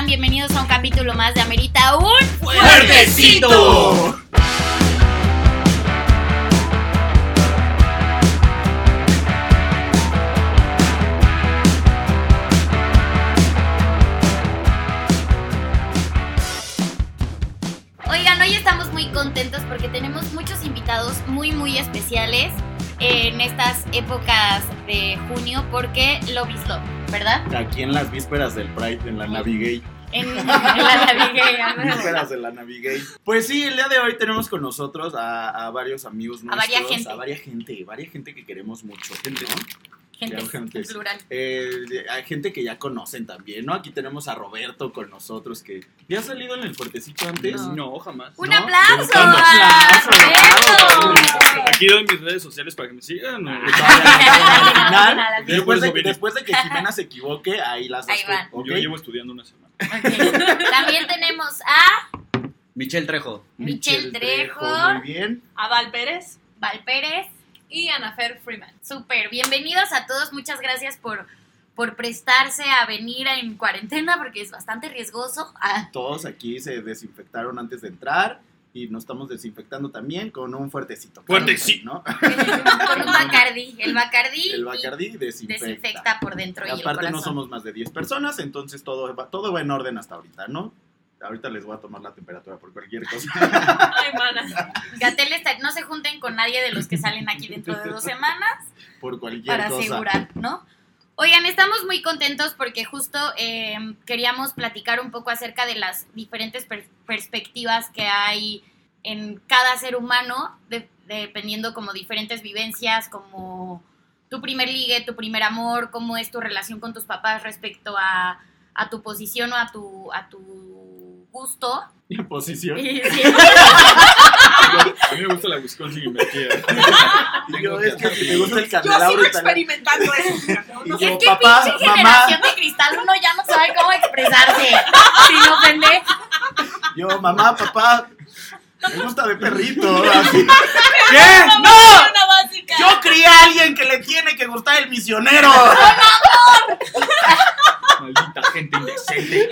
están? Bienvenidos a un capítulo más de Amerita un ¡Fuertecito! Oigan, hoy estamos muy contentos porque tenemos muchos invitados muy muy especiales en estas épocas de junio porque Love is Love, ¿verdad? Aquí en las vísperas del Pride, en la Navigate. En, en la de la. Pues sí, el día de hoy tenemos con nosotros a, a varios amigos A nuestros. varia gente. A varias gente, varias gente que queremos mucho. Gente, ¿no? Gente, Ya, gente. en plural. Eh, hay gente que ya conocen también, ¿no? Aquí tenemos a Roberto con nosotros que ya ha salido en el fuertecito antes. No. No, jamás. ¡Un ¿No? aplauso! Un aplauso, ¡Bravo! Aquí doy mis redes sociales para que me sigan. Después de, Por eso vine. después de que Jimena se equivoque, ahí las das. Yo llevo estudiando una semana. También tenemos a Michelle Trejo. Michelle Trejo. Muy bien. a Val Pérez Val Pérez. y Anafer Freeman. Súper, bienvenidos a todos, muchas gracias por, por prestarse a venir en cuarentena porque es bastante riesgoso. Ah, Todos aquí se desinfectaron antes de entrar y nos estamos desinfectando también con un fuertecito. Fuertecito. ¿no? con un Bacardí. El Bacardí, El Bacardí desinfecta. desinfecta por dentro y, Y el aparte no somos más de 10 personas, entonces todo va, todo va en orden hasta ahorita, ¿no? Ahorita les voy a tomar la temperatura por cualquier cosa. Ay, mana. Gatel está- no se junten con nadie de los que salen aquí dentro de dos semanas por cualquier para cosa. asegurar, ¿no? Oigan, estamos muy contentos porque justo eh, queríamos platicar un poco acerca de las diferentes per- perspectivas que hay en cada ser humano, de- dependiendo como diferentes vivencias, como tu primer ligue, tu primer amor, cómo es tu relación con tus papás respecto a, a tu posición o a tu, a tu gusto. En posición. Y- sí. A mí me gusta la Wisconsin y me quiero. Y yo, es que si te gusta el Yo candelabro sigo experimentando eso. No Y sé Es que papá, pinche mamá, generación de cristal uno ya no sabe cómo expresarse sin ofender. yo, mamá, papá, me gusta de perrito. así. ¿Qué? ¡No! Yo crié a alguien que le tiene que gustar el misionero. Maldita gente indecente.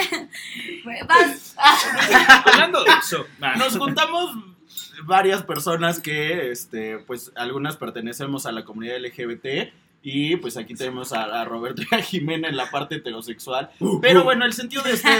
Vas. Hablando de eso. Nos juntamos varias personas que, este, pues, algunas pertenecemos a la comunidad LGBT. Y pues aquí tenemos a, a Roberto y a Jimena en la parte heterosexual. Pero bueno, el sentido de este,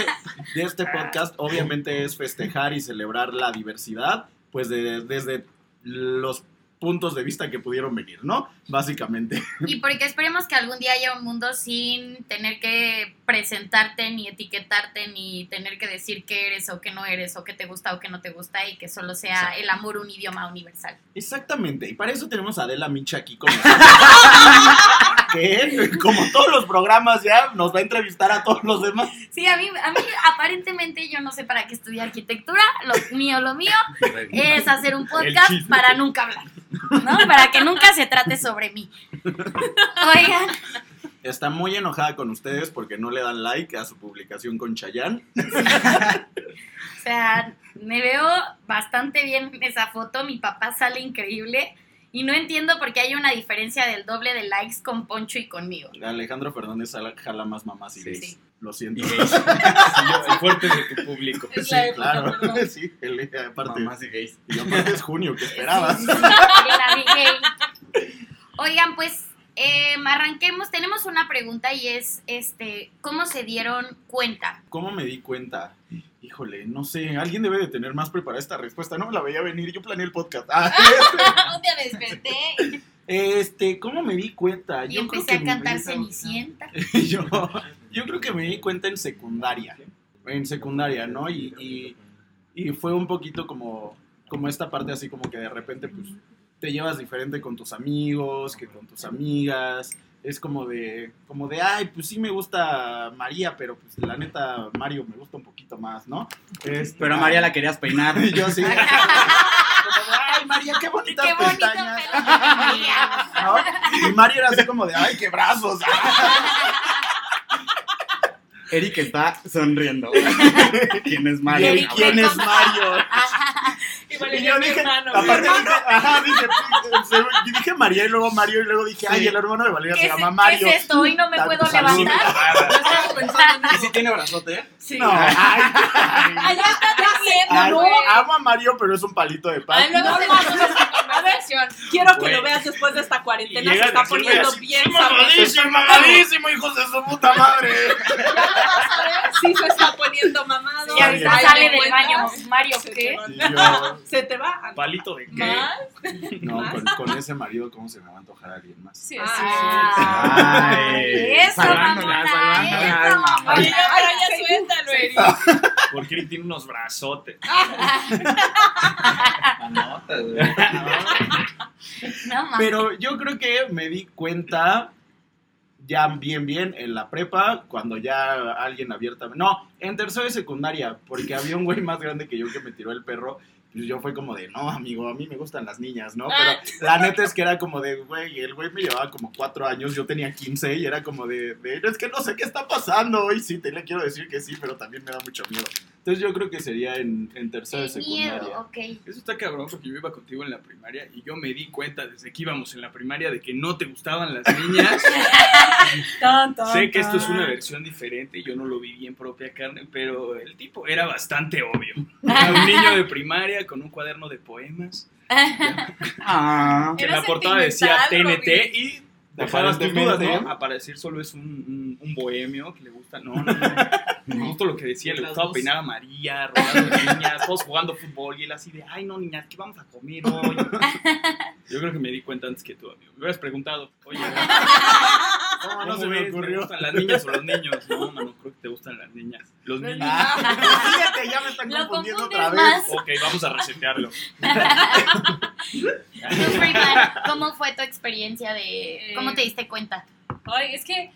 de este podcast obviamente es festejar y celebrar la diversidad, pues de- desde los puntos de vista que pudieron venir, ¿no? Básicamente. Y porque esperemos que algún día haya un mundo sin tener que presentarte, ni etiquetarte, ni tener que decir qué eres o qué no eres, o qué te gusta o qué no te gusta, y que solo sea Exacto. el amor un idioma universal. Exactamente, y para eso tenemos a Adela Micha aquí con nosotros. que, como todos los programas ya, nos va a entrevistar a todos los demás. Sí, a mí, a mí aparentemente yo no sé para qué estudiar arquitectura, lo mío, lo mío es hacer un podcast para nunca hablar, ¿no? Para que nunca se trate sobre mí. Oigan, Está muy enojada con ustedes porque no le dan like a su publicación con Chayanne. o sea, me veo bastante bien en esa foto, mi papá sale increíble y no entiendo por qué hay una diferencia del doble de likes con Poncho y conmigo. Alejandro Fernández jala, más mamás y Sí. gays. Lo siento. Y gays. El fuerte de tu público. Es Sí, claro. Sí, él, aparte. Mamás y gays. Y aparte es junio, ¿qué esperabas? Sí, sí, sí, la vi gay. Oigan, pues eh, arranquemos. Tenemos una pregunta y es, este, ¿cómo se dieron cuenta? ¿Cómo me di cuenta? Híjole, no sé, alguien debe de tener más preparada esta respuesta. No me la veía venir, yo planeé el podcast. Ah, Un día me desperté. este, ¿cómo me di cuenta? Y Yo creo empecé que a cantar Cenicienta. yo, yo creo que me di cuenta en secundaria. En secundaria, ¿no? Y, y, y fue un poquito como, como esta parte así como que de repente pues te llevas diferente con tus amigos, que con tus amigas. Es como de, como de, ay, pues sí me gusta María, pero pues la neta Mario me gusta un poquito más, ¿no? Este, Pero a María la querías peinar. Y yo sí. Como de, ay, María, qué bonitas Qué pestañas. ¿No? Y Mario era así como de, ay, qué brazos. Eric está sonriendo. ¿Quién es ¿Y Mario? Quién es Mario? Y Igual Y era yo dije, hermano, aparte dije, ajá, dije, y dije María y luego Mario y luego dije, ay, el hermano de Valeria ¿Qué se llama qué Mario. es esto? Hoy no me puedo levantar. ¿Y si tiene brazote? Sí. No, ay, ay, Allá está diciendo, ay, güey. amo a Mario, pero es un palito de pan. Ay, luego Quiero que lo veas después de esta cuarentena. llega Se está poniendo así, bien "Sí, mamadísimo, mamadísimo, hijos de su puta madre. Vas a ver si se está poniendo mamado. Y ahorita Ahí sale del cuentas. baño. Mario, Se ¿qué? te va. Sí, yo- Se te va. ¿Palito de qué? ¿Más? no, con, con ese marido, ¿cómo se me va a antojar a alguien más? Sí, Ah, Ay, eso, salvándola, salvándola, eso, mamona. Oye, ya suéltalo, Eri. Porque Eric tiene unos brazotes. Anotas, güey. No. Pero yo creo que me di cuenta ya bien, bien en la prepa, cuando ya alguien abiertamente... No, en tercero de secundaria, porque había un güey más grande que yo que me tiró el perro. Y yo fue como de, no, amigo, a mí me gustan las niñas, ¿no? Pero la neta es que era como de, güey, el güey me llevaba como cuatro años, yo tenía 15 y era como de, de, es que no sé qué está pasando. Y sí, te le quiero decir que sí, pero también me da mucho miedo. Entonces yo creo que sería en, en tercero de secundaria. miedo, ok. Eso está cabrón porque yo iba contigo en la primaria y yo me di cuenta desde que íbamos en la primaria de que no te gustaban las niñas. Tan, tan, sé que esto es una versión diferente y yo no lo viví en propia carne, pero el tipo era bastante obvio. Era un niño de primaria con un cuaderno de poemas. Ah. Que en Era la portada decía TNT y dejabas tus dudas. ¿no? Aparecer solo es un, un, un bohemio que le gusta. No, no, no. Me gustó lo que decía, le gustaba dos. peinar a María, robando niñas, todos jugando fútbol y él así de, ay no niñas, ¿qué vamos a comer hoy? Yo creo que me di cuenta antes que tú, amigo. Me hubieras preguntado, oye, ¿Cómo ¿cómo no se me ocurrió? gustan las niñas o los niños? No, mano, creo que te gustan las niñas. Los niños. Ah, fíjate, ya me están Lo confundiendo otra más. vez. Ok, vamos a resetearlo. ¿cómo fue tu experiencia de... ¿Cómo te diste cuenta? Ay, es que.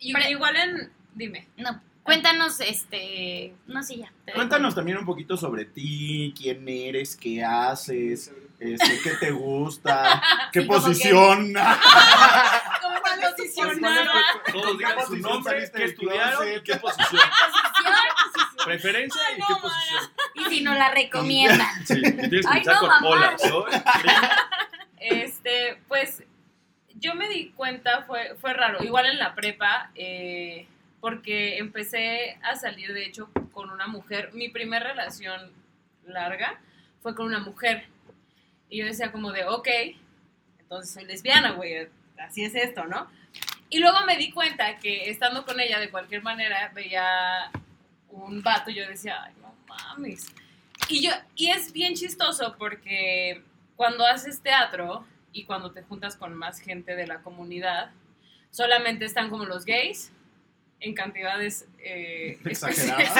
Pero- igual en. Dime. No, cuéntanos, este... No, sí, ya. te dejo. Cuéntanos también un poquito sobre ti, quién eres, qué haces, este, qué te gusta, qué Sí, posición. ¿Cómo te posicionaba? Todos digan su posición nombre, qué estudiaron y qué posición. Preferencia y qué posición. Y si no la recomiendan. Sí, tienes que Ay, no, con mamá. hola, soy. Este, pues yo me di cuenta, fue, fue raro, igual en la prepa, eh, porque empecé a salir de hecho con una mujer. Mi primera relación larga fue con una mujer. Y yo decía como de, ok, entonces soy lesbiana, güey, así es esto, ¿no? Y luego me di cuenta que estando con ella de cualquier manera veía un vato y yo decía, ay, no mames. Y, yo, y es bien chistoso porque cuando haces teatro y cuando te juntas con más gente de la comunidad, solamente están como los gays en cantidades eh, Exageradas.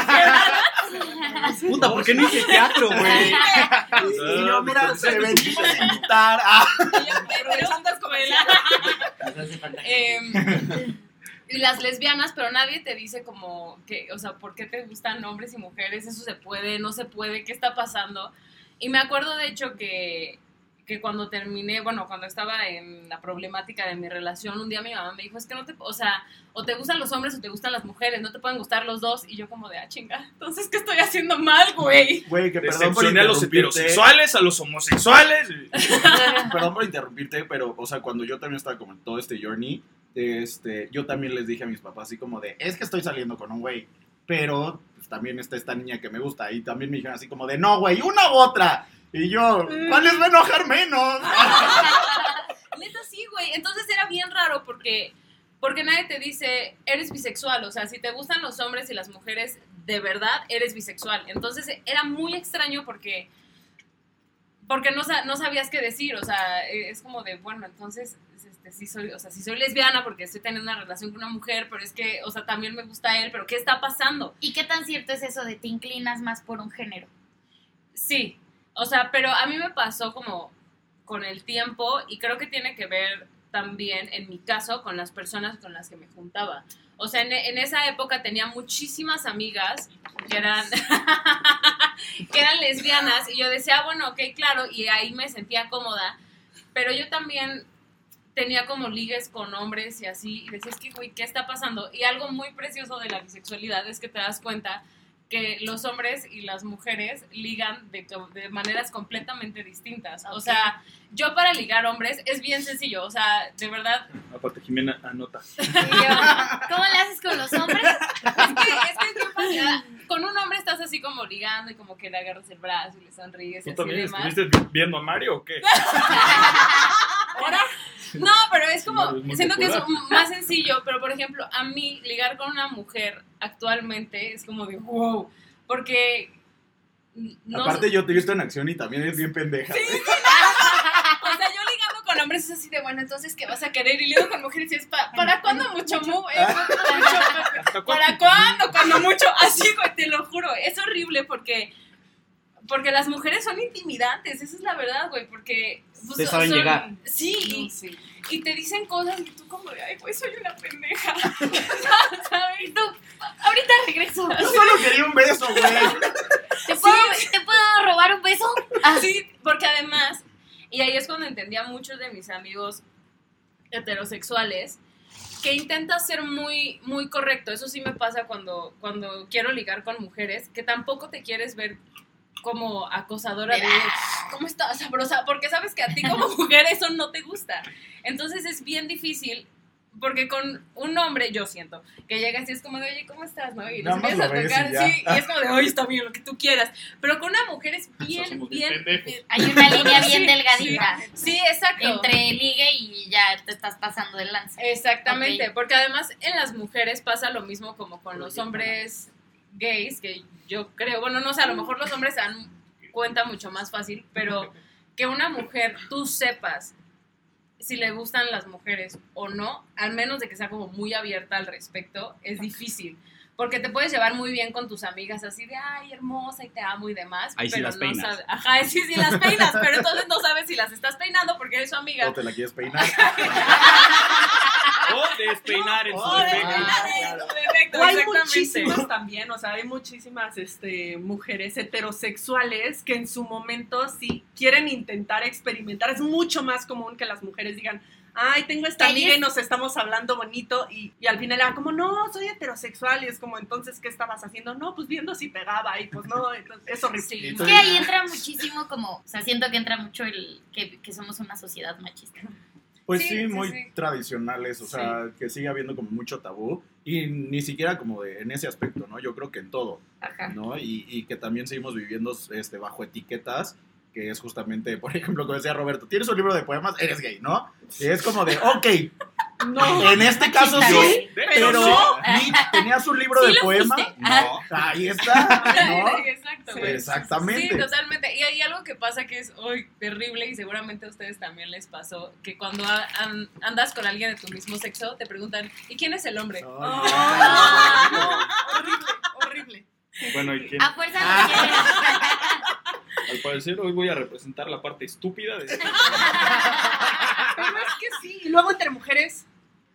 Puta, ¿por qué no hice teatro, güey? Y yo, mira, te venimos a invitar a... Aprovechando escuela. Em, y las lesbianas, pero nadie te dice como que, o sea, ¿por qué te gustan hombres y mujeres? Eso se puede, no se puede, ¿qué está pasando? Y me acuerdo de hecho que, que cuando terminé, bueno, cuando estaba en la problemática de mi relación, un día mi mamá me dijo, es que no te, o sea, o te gustan los hombres o te gustan las mujeres, no te pueden gustar los dos. Y yo como de, ah, chinga, entonces, ¿qué estoy haciendo mal, güey? Güey, que perdón por a los heterosexuales, a los homosexuales. Perdón por interrumpirte, pero, o sea, cuando yo también estaba como en todo este journey, este, yo también les dije a mis papás así como de, es que estoy saliendo con un güey, pero pues, también está esta niña que me gusta. Y también me dijeron así como de, no, güey, una u otra. Y yo, ¿cuál les va a enojar menos? Neta sí, güey. Entonces era bien raro porque, porque nadie te dice, eres bisexual. O sea, si te gustan los hombres y las mujeres, de verdad eres bisexual. Entonces era muy extraño porque, porque no, sa- no sabías qué decir. O sea, eh, es como de, bueno, entonces este, sí soy, o sea, sí soy lesbiana porque estoy teniendo una relación con una mujer, pero es que, o sea, también me gusta él, pero ¿qué está pasando? ¿Y qué tan cierto es eso de te inclinas más por un género? Sí, o sea, pero a mí me pasó como con el tiempo y creo que tiene que ver también, en mi caso, con las personas con las que me juntaba. O sea, en, en esa época tenía muchísimas amigas que eran, que eran lesbianas y yo decía, "Ah, bueno, ok, claro, y ahí me sentía cómoda, pero yo también tenía como ligues con hombres y así, y decías que, güey, ¿qué está pasando? Y algo muy precioso de la bisexualidad es que te das cuenta que los hombres y las mujeres ligan de, de maneras completamente distintas. O sea, yo para ligar hombres es bien sencillo, o sea, de verdad, Aparte, Jimena anota. ¿Cómo le haces con los hombres? es que es, que es bien fácil. Ah, Con un hombre estás así como ligando y como que le agarras el brazo y le sonríes y ¿Tú así también demás. estuviste viendo a Mario o qué? ¿Ahora? No, pero es como, No, siento que es más sencillo, pero por ejemplo, a mí ligar con una mujer actualmente es como de wow, porque no, Aparte, yo te he visto en acción y también es bien pendeja. o sea, yo ligando con hombres es así de bueno, entonces ¿qué vas a querer? Y ligo con mujeres y es "Pa- ¿para cuándo mucho mu? eh, mucho, ¿Hasta ¿Para cuándo? Cuando mucho, así, güey, te lo juro, es horrible porque porque las mujeres son intimidantes, esa es la verdad, güey, porque pues, Te saben llegar. Sí, Sí. y te dicen cosas y tú como de, ay, pues soy una pendeja. ¿Sabes? Y tú, ahorita regreso. Yo solo quería un beso, güey. ¿Te puedo, ¿te puedo robar un beso? Ah, Sí, porque además, y ahí es cuando entendía a muchos de mis amigos heterosexuales, que intenta ser muy, muy correcto. Eso sí me pasa cuando, cuando quiero ligar con mujeres, que tampoco te quieres ver como acosadora de ¿cómo estás sabrosa? Porque sabes que a ti como mujer eso no te gusta. Entonces es bien difícil. Porque con un hombre, yo siento, que llegas y es como de, oye, ¿cómo estás? ¿No? Y les empiezas a y tocar, ya. sí, y es como de, oye, está bien, lo que tú quieras. Pero con una mujer es bien, bien, eh, Hay una línea bien Sí, delgadita Sí, exacto. entre ligue y ya te estás pasando de lanza. Exactamente, Ok. porque además en las mujeres pasa lo mismo como con los hombres gays, que yo creo, bueno, no sé, a lo mejor los hombres se dan cuenta mucho más fácil, pero que una mujer tú sepas si le gustan las mujeres o no, al menos de que sea como muy abierta al respecto, es difícil. Porque te puedes llevar muy bien con tus amigas, así de, ay, hermosa, y te amo y demás. Ahí sí pero las no peinas. sabes- Ajá, sí, sí las peinas, pero entonces no sabes si las estás peinando porque eres su amiga. ¿O te la quieres peinar? O despeinar en su Oh, de defecto. O hay exactamente. muchísimas también, o sea, hay muchísimas este, mujeres heterosexuales que en su momento si quieren intentar experimentar, es mucho más común que las mujeres digan, ay, tengo esta amiga y nos estamos hablando bonito y, y al final era como, no, soy heterosexual y es como, entonces, ¿qué estabas haciendo? No, pues viendo si pegaba y pues no, entonces, es horrible. Sí. Es que ahí entra muchísimo como, o sea, siento que entra mucho el que, que somos una sociedad machista. Pues Sí, sí, muy sí. tradicionales, o sea, que sigue habiendo como mucho tabú y ni siquiera como de, en ese aspecto, ¿no? Yo creo que en todo, Ajá. ¿no? Y, y que también seguimos viviendo este, bajo etiquetas, que es justamente, por ejemplo, como decía Roberto, tienes un libro de poemas, eres gay, ¿no? Y es como de, ok, No, en este caso sí, güey. pero Nietzsche tenías un libro Sí de fuiste. no, ahí está, ¿no? Exacto, Sí. Exactamente. Sí, totalmente. Y hay algo que pasa que es hoy terrible y seguramente a ustedes también les pasó, que cuando a- an- andas con alguien de tu mismo sexo, te preguntan, ¿y quién es el hombre? Ah, no, horrible, horrible. Bueno, ¿y quién? A fuerza no quieres. Al parecer hoy voy a representar la parte estúpida de... Pero es que sí, y luego entre mujeres,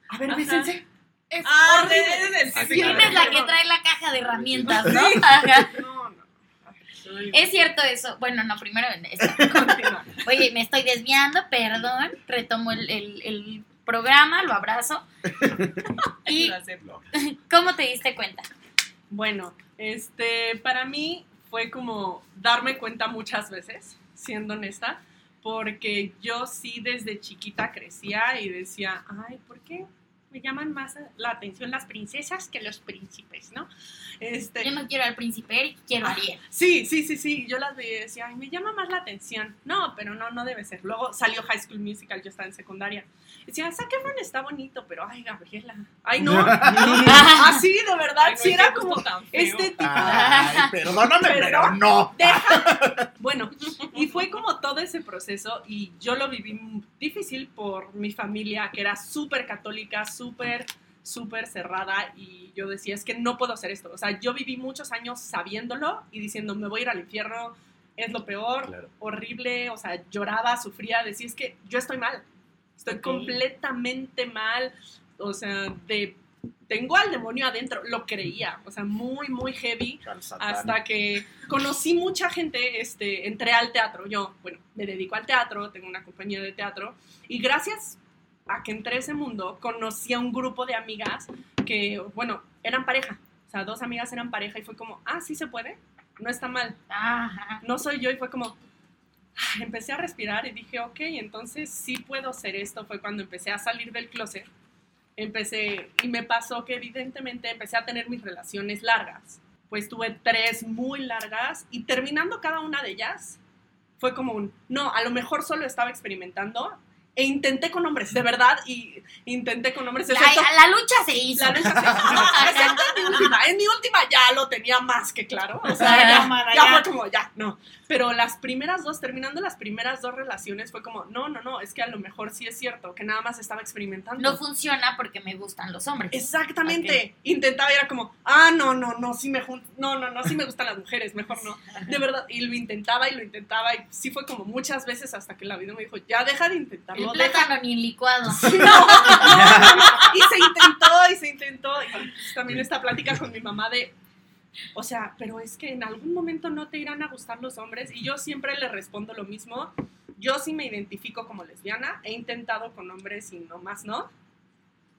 a ver, bésense. Es Ah, horrible. ¿Quién es la que trae la caja de herramientas, no? Ajá. No, no. Es cierto eso. Bueno, no, primero en eso. Continúa. Oye, me estoy desviando, perdón. Retomo el, el- el programa, lo abrazo. ¿Y cómo te diste cuenta? Bueno, este, para mí fue como darme cuenta muchas veces, siendo honesta, porque yo sí desde chiquita crecía y decía, ay, ¿por qué me llaman más la atención las princesas que los príncipes, no? Este, Yo no quiero al príncipe Eric, quiero a Ariel. Sí, sí, sí, sí. Yo las veía y decía, ay, me llama más la atención. No, pero no, no debe ser. Luego salió High School Musical, yo estaba en secundaria. Decía, Zac Efron está bonito, pero ay, Gabriela. Ay, no. Así, de verdad, Ay, no, sí era como este tipo. Ay, perdóname, pero Perdón. no. Bueno, y fue como todo ese proceso y yo lo viví m- difícil por mi familia, que era súper católica, súper, súper cerrada y yo decía, es que no puedo hacer esto. O sea, yo viví muchos años sabiéndolo y diciendo, me voy a ir al infierno, es lo peor, Claro. horrible, o sea, lloraba, sufría, decía, es que yo estoy mal, estoy completamente mal, o sea, de... Tengo al demonio adentro, lo creía, o sea, muy, muy heavy hasta que conocí mucha gente, este, entré al teatro. Yo, bueno, me dedico al teatro, tengo una compañía de teatro y gracias a que entré a ese mundo conocí a un grupo de amigas que, bueno, eran pareja. O sea, dos amigas eran pareja y fue como, ah, sí se puede, no está mal. Ajá. No soy yo y fue como, ah, empecé a respirar y dije, ok, entonces sí puedo hacer esto. Fue cuando empecé a salir del closet. Empecé, y me pasó que evidentemente empecé a tener mis relaciones largas. Pues tuve tres muy largas y terminando cada una de ellas, fue como un, no, a lo mejor solo estaba experimentando e intenté con hombres, de verdad, y intenté con hombres. La, excepto- la lucha se hizo. la lucha se- excepto en mi última. En mi última ya lo tenía más que claro. O sea, Ya, ya, mana, ya ya. fue como, ya, no. Pero las primeras dos, terminando las primeras dos relaciones, fue como, no, no, no, es que a lo mejor sí es cierto, que nada más estaba experimentando. No funciona porque me gustan los hombres. Exactamente. Intentaba y era como, ah, no, no, no, sí me no, no, no, sí me gustan las mujeres, mejor no. De verdad, y lo intentaba y lo intentaba y sí fue como muchas veces hasta que la vida me dijo, ya deja de El intentarlo, deja plátano ni licuado. Sí, no, no, no, no. Y se intentó, y se intentó. Y pues, también esta plática con mi mamá de, o sea, pero es que en algún momento no te irán a gustar los hombres. Y yo siempre le respondo lo mismo. Yo sí me identifico como lesbiana. He intentado con hombres y no más no.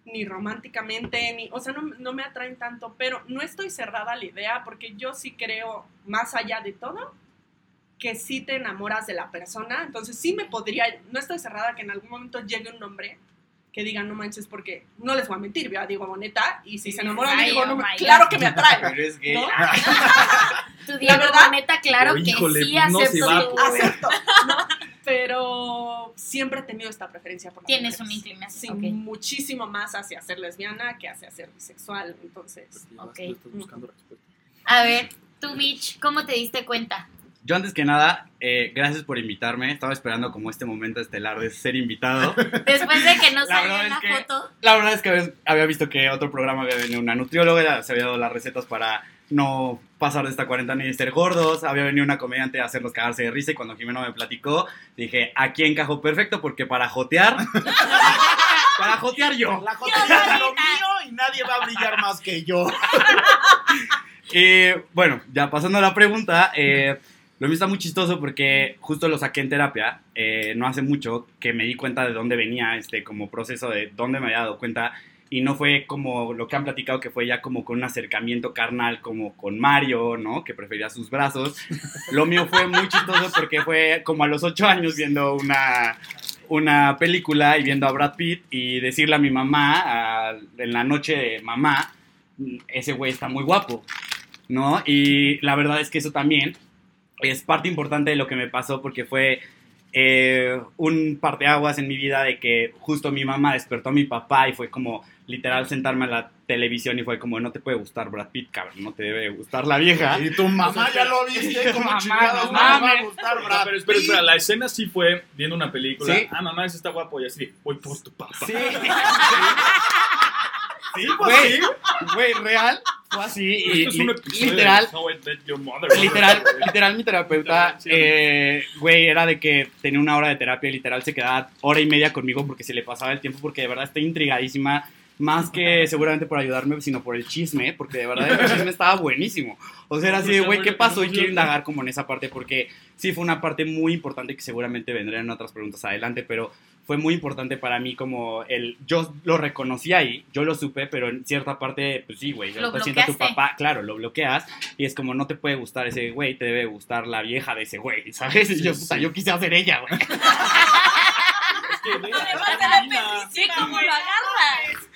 Ni románticamente, ni, o sea, no, no me atraen tanto, pero no estoy cerrada a la idea porque yo sí creo, más allá de todo, que sí te enamoras de la persona. Entonces sí me podría, no estoy cerrada que en algún momento llegue un hombre que diga no manches porque no les voy a mentir, ¿verdad? digo boneta y si se enamoran digo no, oh me- my claro God. que me atrae. Pero es gay. ¿No? Tu Diego verdad- neta, claro que híjole, sí pues, no acepto va, tu- pues. Acepto, ¿no? Pero siempre he tenido esta preferencia por Tienes mujeres. una inclinación. Sí, muchísimo más hacia ser lesbiana que hacia ser bisexual, entonces. Ok. Ya estás buscando respuesta. A ver, tú, Mitch, ¿cómo te diste cuenta? Yo antes que nada, eh, gracias por invitarme. Estaba esperando como este momento estelar de ser invitado. Después de que no salió la que- foto. La verdad es que había- visto que otro programa había venido una nutrióloga, ya se había dado las recetas para no pasar de esta cuarentena y ser gordos. Había venido una comediante a hacerlos cagarse de risa y cuando Jimeno me platicó, dije, aquí encajó perfecto porque para jotear, para jotear yo. La jota es lo mío y nadie va a brillar más que yo. Y bueno, ya pasando a la pregunta, eh, lo mío está muy chistoso porque justo lo saqué en terapia, eh, no hace mucho, que me di cuenta de dónde venía este como proceso, de dónde me había dado cuenta. Y no fue como lo que han platicado, que fue ya como con un acercamiento carnal, como con Mario, ¿no? Que prefería sus brazos. Lo mío fue muy chistoso porque fue como a los ocho años viendo una, una película y viendo a Brad Pitt y decirle a mi mamá, en la noche de mamá, ese güey está muy guapo, ¿no? Y la verdad es que eso también es parte importante de lo que me pasó porque fue eh, un parteaguas en mi vida de que justo mi mamá despertó a mi papá y fue como literal sentarme a la televisión y fue como no te puede gustar Brad Pitt, cabrón, no te debe gustar la vieja. Y tu mamá ya lo viste, como Mamá, chingados no le va a mames. gustar, Brad pero espera, Pitt? espera, la escena sí fue viendo una película. Sí. Ah, mamá, ese está guapo. Y así, voy por tu papá. Sí, Sí, pues Güey. güey, real, fue así y, Esto es un episodio literal, de How I Met Your Mother. literal, literal mi terapeuta, eh, güey, era de que tenía una hora de terapia y literal se quedaba hora y media conmigo porque se le pasaba el tiempo porque de verdad estoy intrigadísima, más que seguramente por ayudarme, sino por el chisme, porque de verdad el chisme estaba buenísimo. O sea, era así de, güey, ¿qué pasó? Y quiero indagar como en esa parte porque sí fue una parte muy importante que seguramente vendrán en otras preguntas adelante, pero fue muy importante para mí como el, yo lo reconocí ahí, yo lo supe, pero en cierta parte, pues sí, güey, Lo sienta tu papá, claro, lo bloqueas y es como no te puede gustar ese güey, te debe gustar la vieja de ese güey, ¿sabes? Y yo, Sí, puta, sí. yo quise hacer ella, güey. Que, divina. Sí, como lo agarras.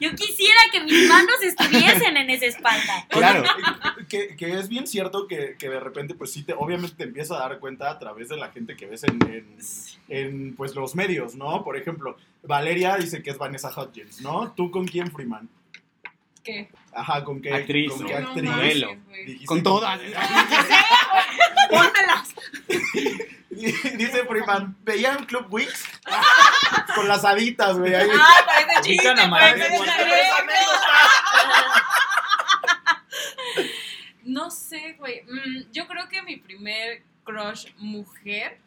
Yo quisiera que mis manos estuviesen en esa espalda. Claro. Que, que es bien cierto que, que de repente, pues sí, te, obviamente te empiezas a dar cuenta a través de la gente que ves en, en, en, pues, los medios, ¿no? Por ejemplo, Valeria dice que es Vanessa Hudgens, ¿no? ¿Tú con quién, Freeman? ¿Qué? Ajá, ¿con qué Actriz, ¿Con ¿no? qué No actriz? Modelo. manches, güey. Dijiste Con que- todas. ¡Pónmelas! Dice Freeman, ¿veían Club Wix? Con las haditas, güey. ahí. Ah, parece chiste, a parece. No sé, güey. Mm, yo creo que mi primer crush mujer,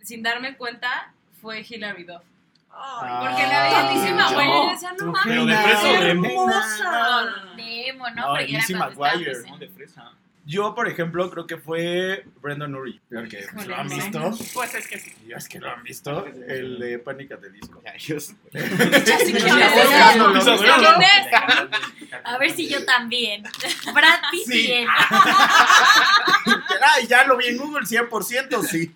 sin darme cuenta, fue Hilary Duff. Porque la veía lindísima, güey. Yo decía, no mames. Pero de fresa o de emo. hermosa. No, no, no. De emo, ¿no? No, Porque era Lizzie cuando estaba McGuire, presente. No, de fresa. Yo, por ejemplo, creo que fue Brendan Urie. Porque pues, Híjole, lo han visto. Pues es que sí. Y es que lo han visto. El de Pánica de Disco. A ver si yo también. Brad Pitt Sí. Ay, ya lo vi en Google 100%, sí.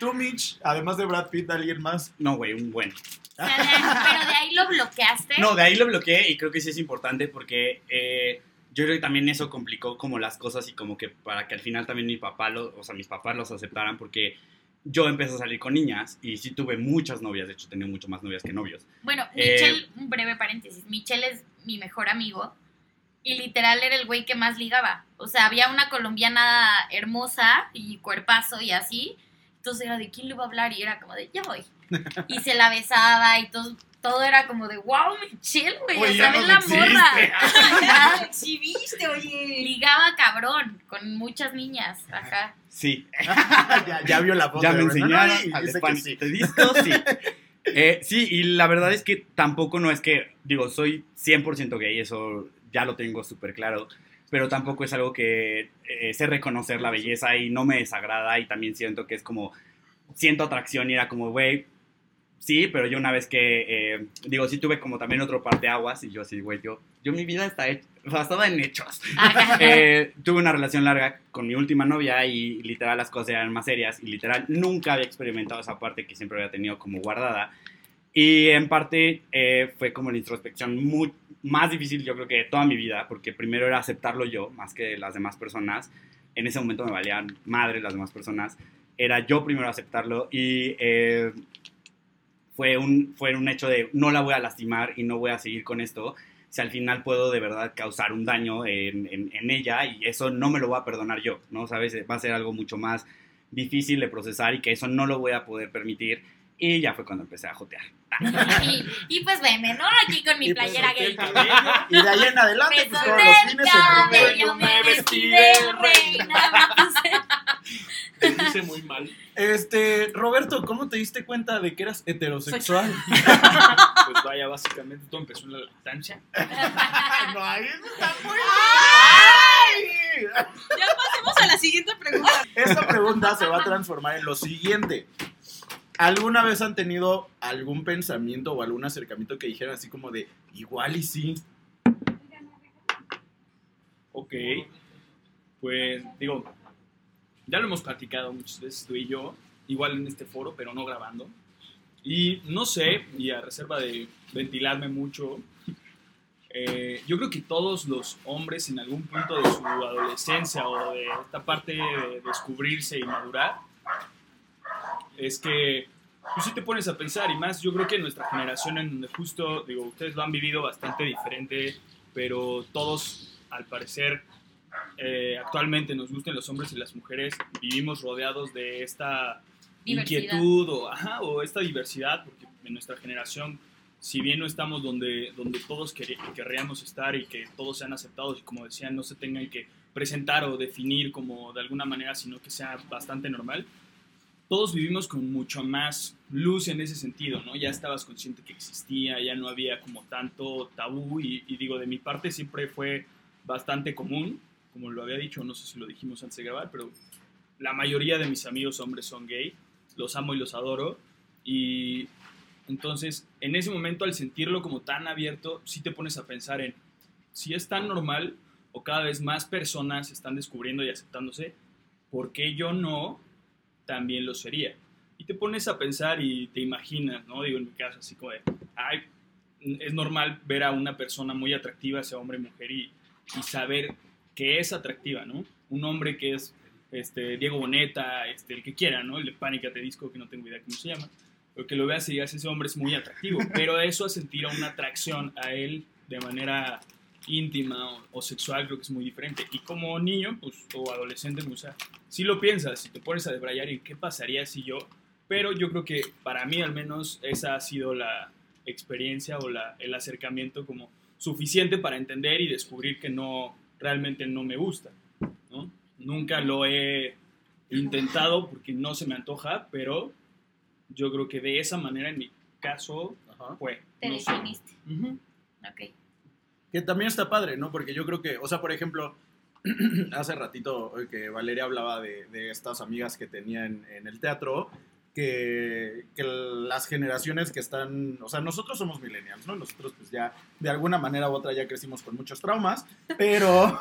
Tú, Mitch, además de Brad Pitt, ¿alguien más? No, güey, un buen. Pero de ahí lo bloqueaste. No, de ahí lo bloqueé y creo que sí es importante porque eh, yo creo que también eso complicó como las cosas y como que para que al final también mi papá, lo, o sea, mis papás los aceptaran porque yo empecé a salir con niñas y sí tuve muchas novias, de hecho tenía mucho más novias que novios. Bueno, Eh, Michelle, un breve paréntesis. Michelle es mi mejor amigo y literal era el güey que más ligaba. O sea, había una colombiana hermosa y cuerpazo y así. Entonces era de quién le va a hablar y era como de ya voy. Y se la besaba y todo, todo era como de wow, Michelle, güey. Güey, o ya sea, la morra. Ajá. exhibiste, oye. Ligaba cabrón con muchas niñas. Ajá. Sí, ya, ya vio la foto. ya me enseñaron ¿no? Y al dice que Spanish sí. te disco, sí. Eh, sí, y la verdad es que tampoco no es que, digo, soy 100% gay, eso ya lo tengo súper claro, pero tampoco es algo que eh, sé reconocer la belleza y no me desagrada y también siento que es como, siento atracción y era como, güey, sí, pero yo una vez que, eh, digo, sí tuve como también otro par de aguas y yo así, güey, yo, yo mi vida está hecha, basada en hechos. Eh, tuve una relación larga con mi última novia y literal las cosas eran más serias y literal nunca había experimentado esa parte que siempre había tenido como guardada. Y en parte eh, fue como la introspección muy, más difícil yo creo que de toda mi vida, porque primero era aceptarlo yo más que las demás personas. En ese momento me valían madre las demás personas. Era yo primero aceptarlo y eh, fue, un, fue un hecho de no la voy a lastimar y no voy a seguir con esto si al final puedo de verdad causar un daño en, en- en ella y eso no me lo voy a perdonar yo, ¿no? ¿Sabes? Va a ser algo mucho más difícil de procesar y que eso no lo voy a poder permitir. Y ya fue cuando empecé a jotear. Y, y pues veme, ¿no? Aquí con mi Y pues, playera ok, gay. Y de ahí en adelante, Me pues todos los fines en cabello, primero. me vestí de reina. Te dice muy mal. Este, Roberto, ¿cómo te diste cuenta de que eras heterosexual? Pues vaya, básicamente todo empezó en la lactancia. no, ahí está muy Ya pasemos a la siguiente pregunta. Esta pregunta se va a transformar en lo siguiente. ¿Alguna vez han tenido algún pensamiento o algún acercamiento que dijeran así como de igual y sí? Ok. Pues digo, ya lo hemos platicado muchas veces tú y yo, igual en este foro, pero no grabando. Y no sé, y a reserva de ventilarme mucho, eh, yo creo que todos los hombres en algún punto de su adolescencia o de esta parte de descubrirse y madurar, es que tú sí te pones a pensar, y más yo creo que nuestra generación en donde justo, digo, ustedes lo han vivido bastante diferente, pero todos, al parecer, eh, actualmente nos gusten los hombres y las mujeres, vivimos rodeados de esta Diversidad. inquietud o, ajá, o esta diversidad, porque en nuestra generación, si bien no estamos donde, donde todos quer- querríamos estar y que todos sean aceptados y como decían, no se tengan que presentar o definir como de alguna manera, sino que sea bastante normal, todos vivimos con mucho más luz en ese sentido, ¿no? Ya estabas consciente que existía, ya no había como tanto tabú y, y digo, de mi parte siempre fue bastante común, como lo había dicho, no sé si lo dijimos antes de grabar, pero la mayoría de mis amigos hombres son gay, los amo y los adoro y entonces en ese momento al sentirlo como tan abierto, sí te pones a pensar en si es tan normal o cada vez más personas están descubriendo y aceptándose, ¿por qué yo no también lo sería? Y te pones a pensar y te imaginas, ¿no? Digo, en mi caso, así como de, ay, es normal ver a una persona muy atractiva, sea hombre o mujer, y, y saber que es atractiva, ¿no? Un hombre que es este, Diego Boneta, este, el que quiera, ¿no? El de Pánica te Disco, que no tengo idea cómo se llama, pero que lo veas y digas, ese hombre es muy atractivo, pero eso a sentir una atracción a él de manera íntima o, o sexual creo que es muy diferente. Y como niño, pues, o adolescente, pues, o sea, si lo piensas, si te pones a debrayar en qué pasaría si yo, pero yo creo que para mí al menos esa ha sido la experiencia o la, el acercamiento como suficiente para entender y descubrir que no, realmente no me gusta, ¿no? Nunca lo he intentado porque no se me antoja, pero yo creo que de esa manera en mi caso Ajá. fue. Te no definiste. Ujú. Ok. Que también está padre, ¿no? Porque yo creo que, o sea, por ejemplo, hace ratito eh, que Valeria hablaba de, de estas amigas que tenía en, en el teatro, que, que las generaciones que están, o sea, nosotros somos millennials, ¿no? Nosotros pues ya de alguna manera u otra ya crecimos con muchos traumas, pero,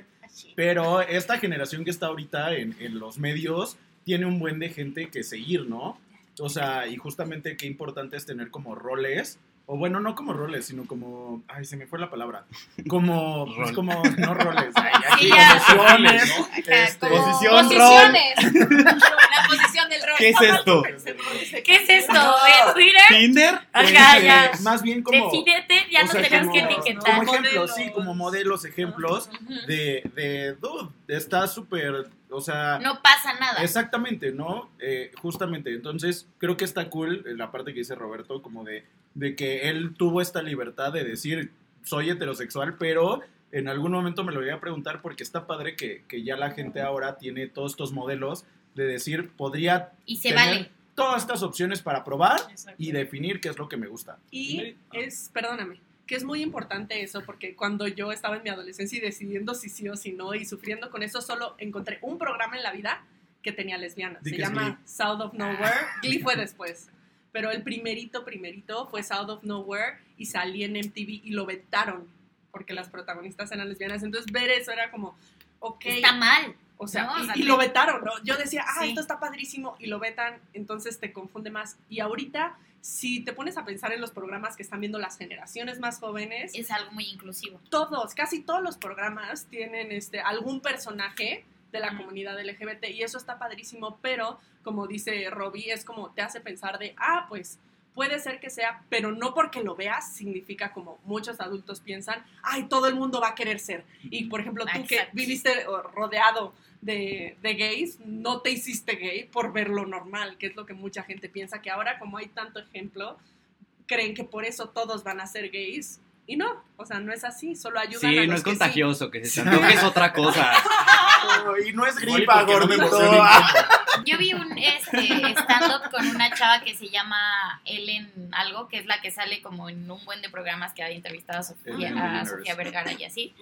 pero esta generación que está ahorita en, en los medios tiene un buen de gente que seguir, ¿no? O sea, y justamente qué importante es tener como roles, o bueno, no como roles, sino como, ay, se me fue la palabra, como, pues como, no roles, ay, Sí, aquí ya. posiciones, este, rol. Posiciones. La posición. ¿Qué es esto? ¿Qué es esto? ¿De Twitter? ¿Tinder? Ajá, este, ya. más bien como... Defínete, ya no sea, tenemos como, que etiquetar. como ejemplos, Modelos. sí, como modelos, ejemplos de, de, dude, está súper, o sea, No pasa nada. exactamente, ¿no? Eh, justamente, entonces creo que está cool eh, la parte que dice Roberto, como de, de que él tuvo esta libertad de decir, soy heterosexual, pero en algún momento me lo voy a preguntar porque está padre que, que ya la gente ahora tiene todos estos modelos de decir, podría Y se tener vale. todas estas opciones para probar Exacto. y definir qué es lo que me gusta. Y es, perdóname, que es muy importante eso, porque cuando yo estaba en mi adolescencia y decidiendo si sí o si no y sufriendo con eso, solo encontré un programa en la vida que tenía lesbianas. Di Se llama Glee. South of Nowhere. Glee fue después. Pero el primerito, primerito fue South of Nowhere y salí en MTV y lo vetaron porque las protagonistas eran lesbianas. Entonces ver eso era como, ok. Está mal. O sea, No, o y, sea, y te- lo vetaron, ¿no? Yo decía, ah, Sí. esto está padrísimo, y lo vetan, entonces te confunde más. Y ahorita, si te pones a pensar en los programas que están viendo las generaciones más jóvenes, Es algo muy inclusivo. todos, casi todos los programas tienen este, algún personaje de la Ujú. comunidad LGBT, y eso está padrísimo, pero como dice Robbie, es como te hace pensar de, ah, pues puede ser que sea, pero no porque lo veas significa como muchos adultos piensan, ay, todo el mundo va a querer ser. Y por ejemplo, tú que viviste rodeado de, de gays, no te hiciste gay por ver lo normal, que es lo que mucha gente piensa, que ahora como hay tanto ejemplo, creen que por eso todos van a ser gays. Y no, o sea, no es así, solo ayudan a Sí, los no es que sí. contagioso, que se antoje es otra cosa. y no es gripa, porque no. Yo vi un este, stand-up con una chava que se llama Ellen algo, que es la que sale como en un buen de programas que ha entrevistado a Sofía, a. Sofía Vergara y así.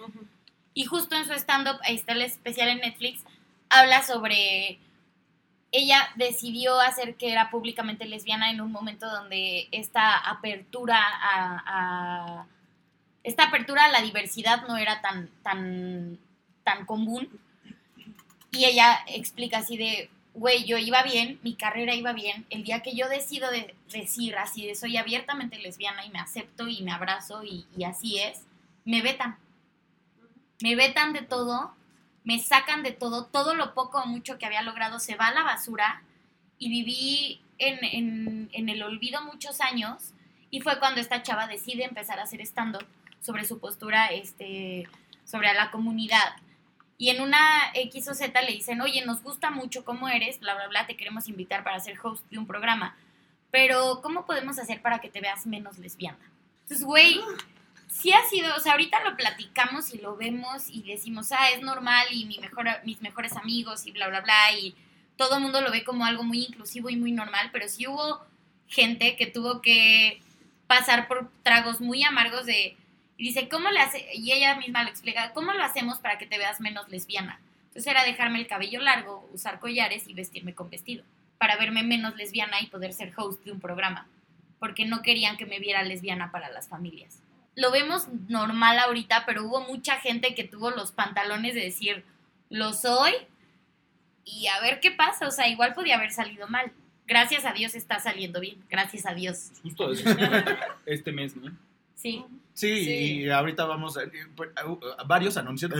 Y justo en su stand-up, ahí está el especial en Netflix, habla sobre... Ella decidió hacer que era públicamente lesbiana en un momento donde esta apertura a, esta apertura a la diversidad no era tan, tan, tan común. Y ella explica así de, güey, yo iba bien, mi carrera iba bien, el día que yo decido de decir así de soy abiertamente lesbiana y me acepto y me abrazo y así es, me vetan. Me vetan de todo, me sacan de todo, todo lo poco o mucho que había logrado se va a la basura y viví en, en- en el olvido muchos años y fue cuando esta chava decide empezar a hacer stand-up sobre su postura este, sobre la comunidad. Y en una X o Z le dicen, oye, nos gusta mucho cómo eres, bla, bla, bla, te queremos invitar para ser host de un programa. Pero, ¿cómo podemos hacer para que te veas menos lesbiana? Entonces, güey, sí ha sido, o sea, ahorita lo platicamos y lo vemos y decimos, ah, es normal y mi mejor, mis mejores amigos y bla, bla, bla, y todo el mundo lo ve como algo muy inclusivo y muy normal, pero sí hubo gente que tuvo que pasar por tragos muy amargos de, y dice, ¿cómo le hace? Y ella misma lo explica, ¿cómo lo hacemos para que te veas menos lesbiana? Entonces era dejarme el cabello largo, usar collares y vestirme con vestido, para verme menos lesbiana y poder ser host de un programa, porque no querían que me viera lesbiana para las familias. Lo vemos normal ahorita, pero hubo mucha gente que tuvo los pantalones de decir, lo soy, y a ver qué pasa, o sea, igual podía haber salido mal. Gracias a Dios está saliendo bien, gracias a Dios. Justo eso este mes, ¿no? Sí. Sí, Sí. y ahorita vamos a, a- varios anuncios.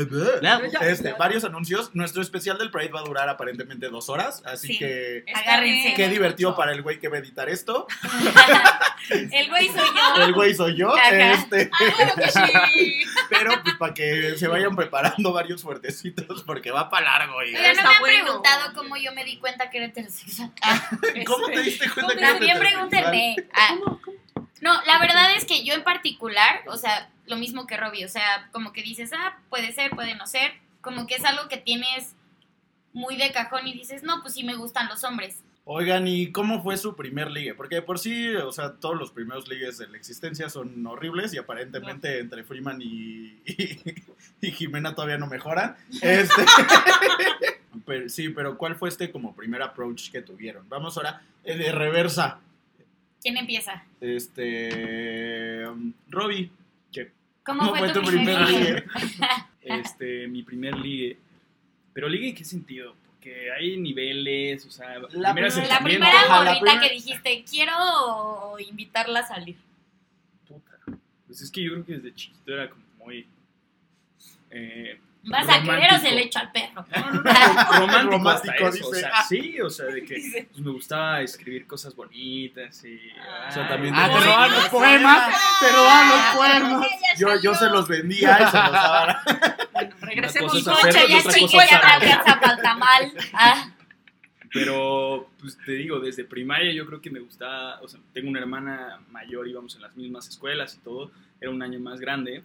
Ya. Este, varios anuncios. Nuestro especial del Pride va a durar aparentemente dos horas, así Sí. que Agárrense. qué divertido para el güey que va a editar esto. El güey soy yo. El güey soy yo. Este, Ah, claro que sí. pero pues para que se vayan preparando varios fuertecitos porque va para largo. Y, Oigan, no Está me han bueno. preguntado cómo yo me di cuenta que era heterosexual. ¿Cómo te diste cuenta que también eres heterosexual? pregúntenme. Ah. No, la verdad es que yo en particular, o sea, lo mismo que Robbie, o sea, como que dices, ah, puede ser, puede no ser, como que es algo que tienes muy de cajón y dices, no, pues sí me gustan los hombres. Oigan, ¿y cómo fue su primer ligue? Porque de por sí, o sea, todos los primeros ligues de la existencia son horribles y aparentemente entre Freeman y, y, y Jimena todavía no mejoran. Este, pero, sí, pero ¿cuál fue este como primer approach que tuvieron? Vamos ahora eh, de reversa. ¿Quién empieza? Este. um, Robbie, ¿Cómo, fue, tu, primer ligue? Este, mi primer ligue. Pero ligue en qué sentido? Porque hay niveles, o sea, La primera primera- La primera morrita primera- que dijiste, quiero invitarla a salir. puta. Pues es que yo creo que desde chiquito era como muy eh, ¿Vas a querer o se le echo al perro? romántico, Romántico, eso, o dice. sea, sí, o sea, de que pues, me gustaba escribir cosas bonitas y... O sea, también Ah, te roban los poemas. te roban los poemas. Yo, yo se los vendía y se los daba. Bueno, regresemos. Mi coche ya es ya no saber. alcanza para el tamal. Ah, Pero, pues te digo, desde primaria yo creo que me gustaba, o sea, tengo una hermana mayor, íbamos en las mismas escuelas y todo, era un año más grande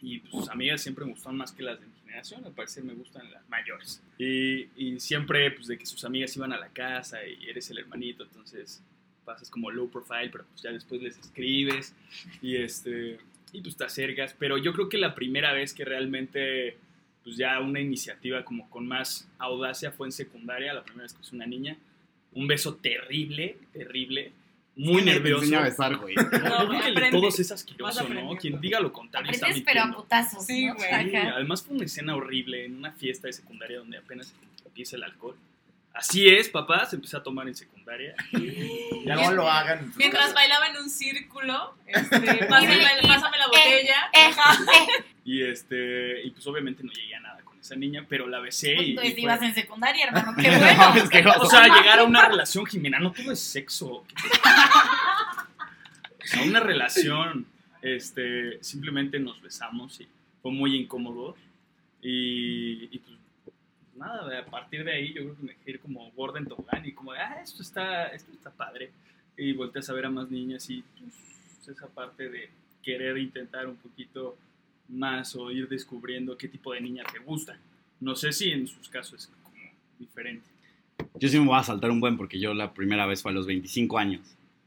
y pues, sus amigas siempre me gustaban más que las de generación, al parecer me gustan las mayores. Y, y siempre, pues de que sus amigas iban a la casa y eres el hermanito, entonces pasas como low profile, pero pues ya después les escribes y este y pues te acercas, pero yo creo que la primera vez que realmente pues ya una iniciativa como con más audacia fue en secundaria, la primera vez que hice una niña, un beso terrible, terrible, muy ¿Quién te nervioso. enseña a besar, güey? No, Yo creo que todos es asqueroso, ¿no? Quien diga lo contrario está pero a putazos. Sí, ¿no? güey. Sí, Ajá. además fue una escena horrible en una fiesta de secundaria donde apenas empieza el alcohol. Así es, papá, se empezó a tomar en secundaria. Ya no lo hagan. sus Mientras casas. bailaba en un círculo, este, pásame, pásame la botella. Eh, eh, Y este, y pues obviamente no llegué a nada esa niña, pero la besé y, y Pues ibas en secundaria, hermano. Qué No, bueno. es que vas- O sea, llegar a una relación, Jimena, no todo es sexo. O sea, una relación, este, simplemente nos besamos y fue muy incómodo. Y, y pues, nada, a partir de ahí yo creo que me dejé ir como gorda en tobogán y como, de, ah, esto está, esto está padre. Y volteas a ver a más niñas y pues, esa parte de querer intentar un poquito más o ir descubriendo qué tipo de niña te gusta. No sé si en sus casos es como diferente. Yo sí me voy a saltar un buen porque yo la primera vez fue a los 25 años.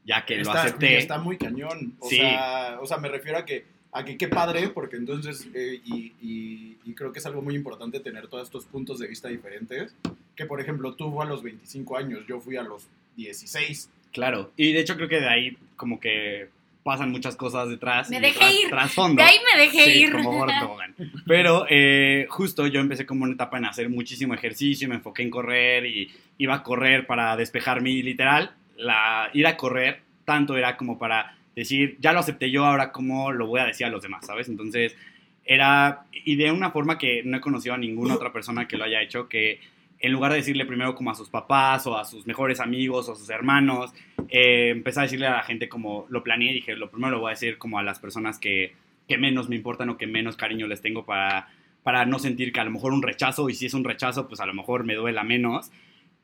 Ya que lo está, acepté. está muy cañón. O, Sí. sea, o sea, me refiero a que, a que qué padre, porque entonces, eh, y, y- y creo que es algo muy importante tener todos estos puntos de vista diferentes. Que, por ejemplo, tú fue a los 25 años, yo fui a los 16. Claro. Y de hecho creo que de ahí como que pasan muchas cosas detrás. Me dejé tras- ir. Trasfondo. De ahí me dejé Sí, ir. como gordo tobogán. Pero eh, justo yo empecé como una etapa en hacer muchísimo ejercicio, me enfoqué en correr y iba a correr para despejarme y literal, la, ir a correr tanto era como para decir, ya lo acepté yo, ahora cómo lo voy a decir a los demás, ¿sabes? Entonces era, y de una forma que no he conocido a ninguna otra persona que lo haya hecho, que en lugar de decirle primero como a sus papás o a sus mejores amigos o sus hermanos, eh, empecé a decirle a la gente como lo planeé, dije, lo primero lo voy a decir como a las personas que, que menos me importan o que menos cariño les tengo para, para no sentir que a lo mejor un rechazo, y si es un rechazo, pues a lo mejor me duela menos.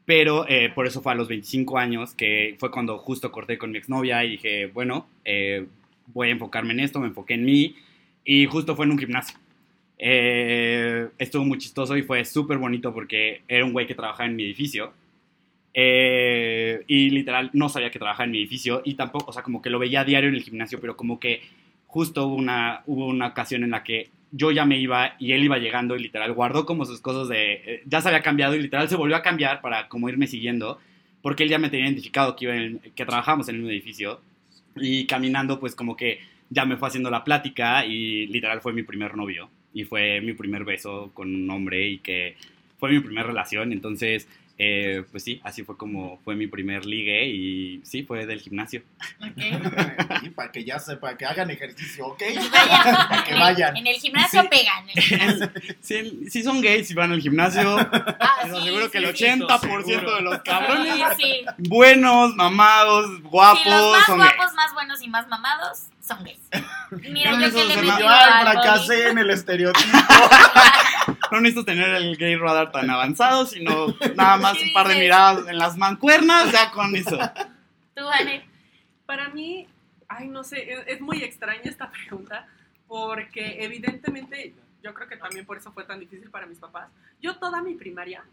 Pero eh, por eso fue a los 25 años, que fue cuando justo corté con mi exnovia y dije, bueno, eh, voy a enfocarme en esto, me enfoqué en mí. Y justo fue en un gimnasio. Estuvo muy chistoso y fue súper bonito porque era un güey que trabajaba en mi edificio. Eh, y literal no sabía que trabajaba en mi edificio y tampoco, o sea, como que lo veía a diario en el gimnasio, pero como que justo hubo una, hubo una ocasión en la que yo ya me iba y él iba llegando y literal guardó como sus cosas de, eh, ya se había cambiado y literal se volvió a cambiar para como irme siguiendo, porque él ya me tenía identificado que, iba en el- que trabajábamos en el mismo edificio y caminando pues como que ya me fue haciendo la plática y literal fue mi primer novio y fue mi primer beso con un hombre y que fue mi primera relación, entonces eh, pues sí, así fue como fue mi primer ligue y sí, fue del gimnasio. Ok. Y para que ya sepa, que hagan ejercicio, ¿ok? Vayan. Para que vayan. En el gimnasio Sí. pegan. Si, si son gays y van al gimnasio, Ah, les sí, aseguro que sí, el sí. 80% de los cabrones Sí, sí. buenos, mamados, guapos, Sí, los más son guapos, más buenos y más mamados son gays. Mira, No, yo que le ay, fracasé en el estereotipo. No necesito tener el gay radar tan avanzado, sino nada más un par de miradas en las mancuernas, ya con eso. Tú, Anel. Para mí, ay, no sé, es, es muy extraña esta pregunta, porque evidentemente, yo creo que también por eso fue tan difícil para mis papás. Yo toda mi primaria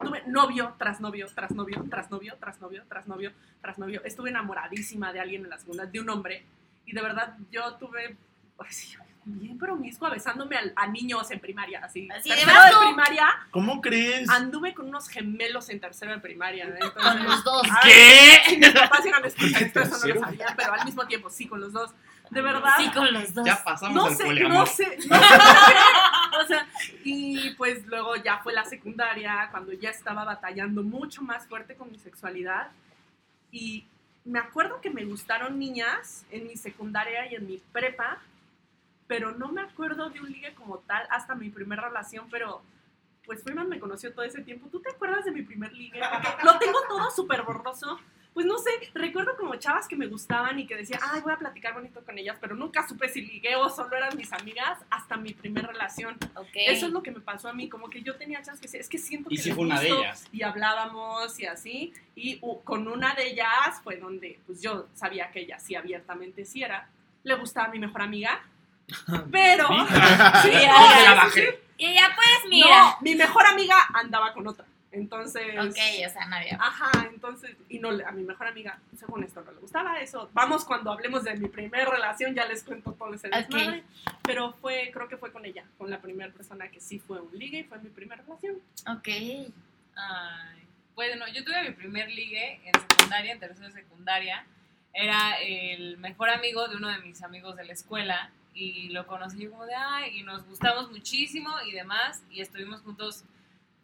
tuve novio tras novio, tras novio, tras novio, tras novio, tras novio, tras novio. Estuve enamoradísima de alguien en la segunda, de un hombre, y de verdad yo tuve Ay, sí, bien promiscua, besándome al- a, niños en primaria, así. Así Tercero de primaria, ¿Cómo crees? anduve con unos gemelos en tercero de primaria. Entonces, Con los dos. ¿Qué? sí, mis papás a escuchar esto, eso no lo sabían, pero al mismo tiempo, sí, con los dos. De verdad. Sí, con los dos. Ya pasamos no al sé, poliamor. no sé, no sé. o sea, y pues luego ya fue la secundaria, cuando ya estaba batallando mucho más fuerte con mi sexualidad. Y me acuerdo que me gustaron niñas en mi secundaria y en mi prepa, pero no me acuerdo de un ligue como tal hasta mi primera relación, pero pues Freeman me conoció todo ese tiempo. ¿Tú te acuerdas de mi primer ligue? Porque lo tengo todo súper borroso. Pues no sé, recuerdo como chavas que me gustaban y que decía, ay, voy a platicar bonito con ellas, pero nunca supe si ligué o solo eran mis amigas hasta mi primera relación. Ok. Eso es lo que me pasó a mí, como que yo tenía chavas que decía, es que siento Y que sí les fue una de gusto", ellas. Y hablábamos y así, y uh, con una de ellas fue donde pues yo sabía que ella sí abiertamente sí era. Le gustaba a mi mejor amiga, pero... Sí, ¿Cómo ahora te la sí. bajé? Y ya pues, mira. No, mi mejor amiga andaba con otra. Entonces. Ok, o sea, no había. Ajá, entonces, y no, le- a mi mejor amiga, según esto, no le gustaba eso. Vamos, cuando hablemos de mi primera relación, ya les cuento todo ese desmadre. Pero fue, creo que fue con ella, con la primera persona que sí fue un ligue y fue mi primera relación. Ok. Ay, bueno, yo tuve mi primer ligue en secundaria, en tercero de secundaria. Era el mejor amigo de uno de mis amigos de la escuela y lo conocí yo como de, ay, y nos gustamos muchísimo y demás y estuvimos juntos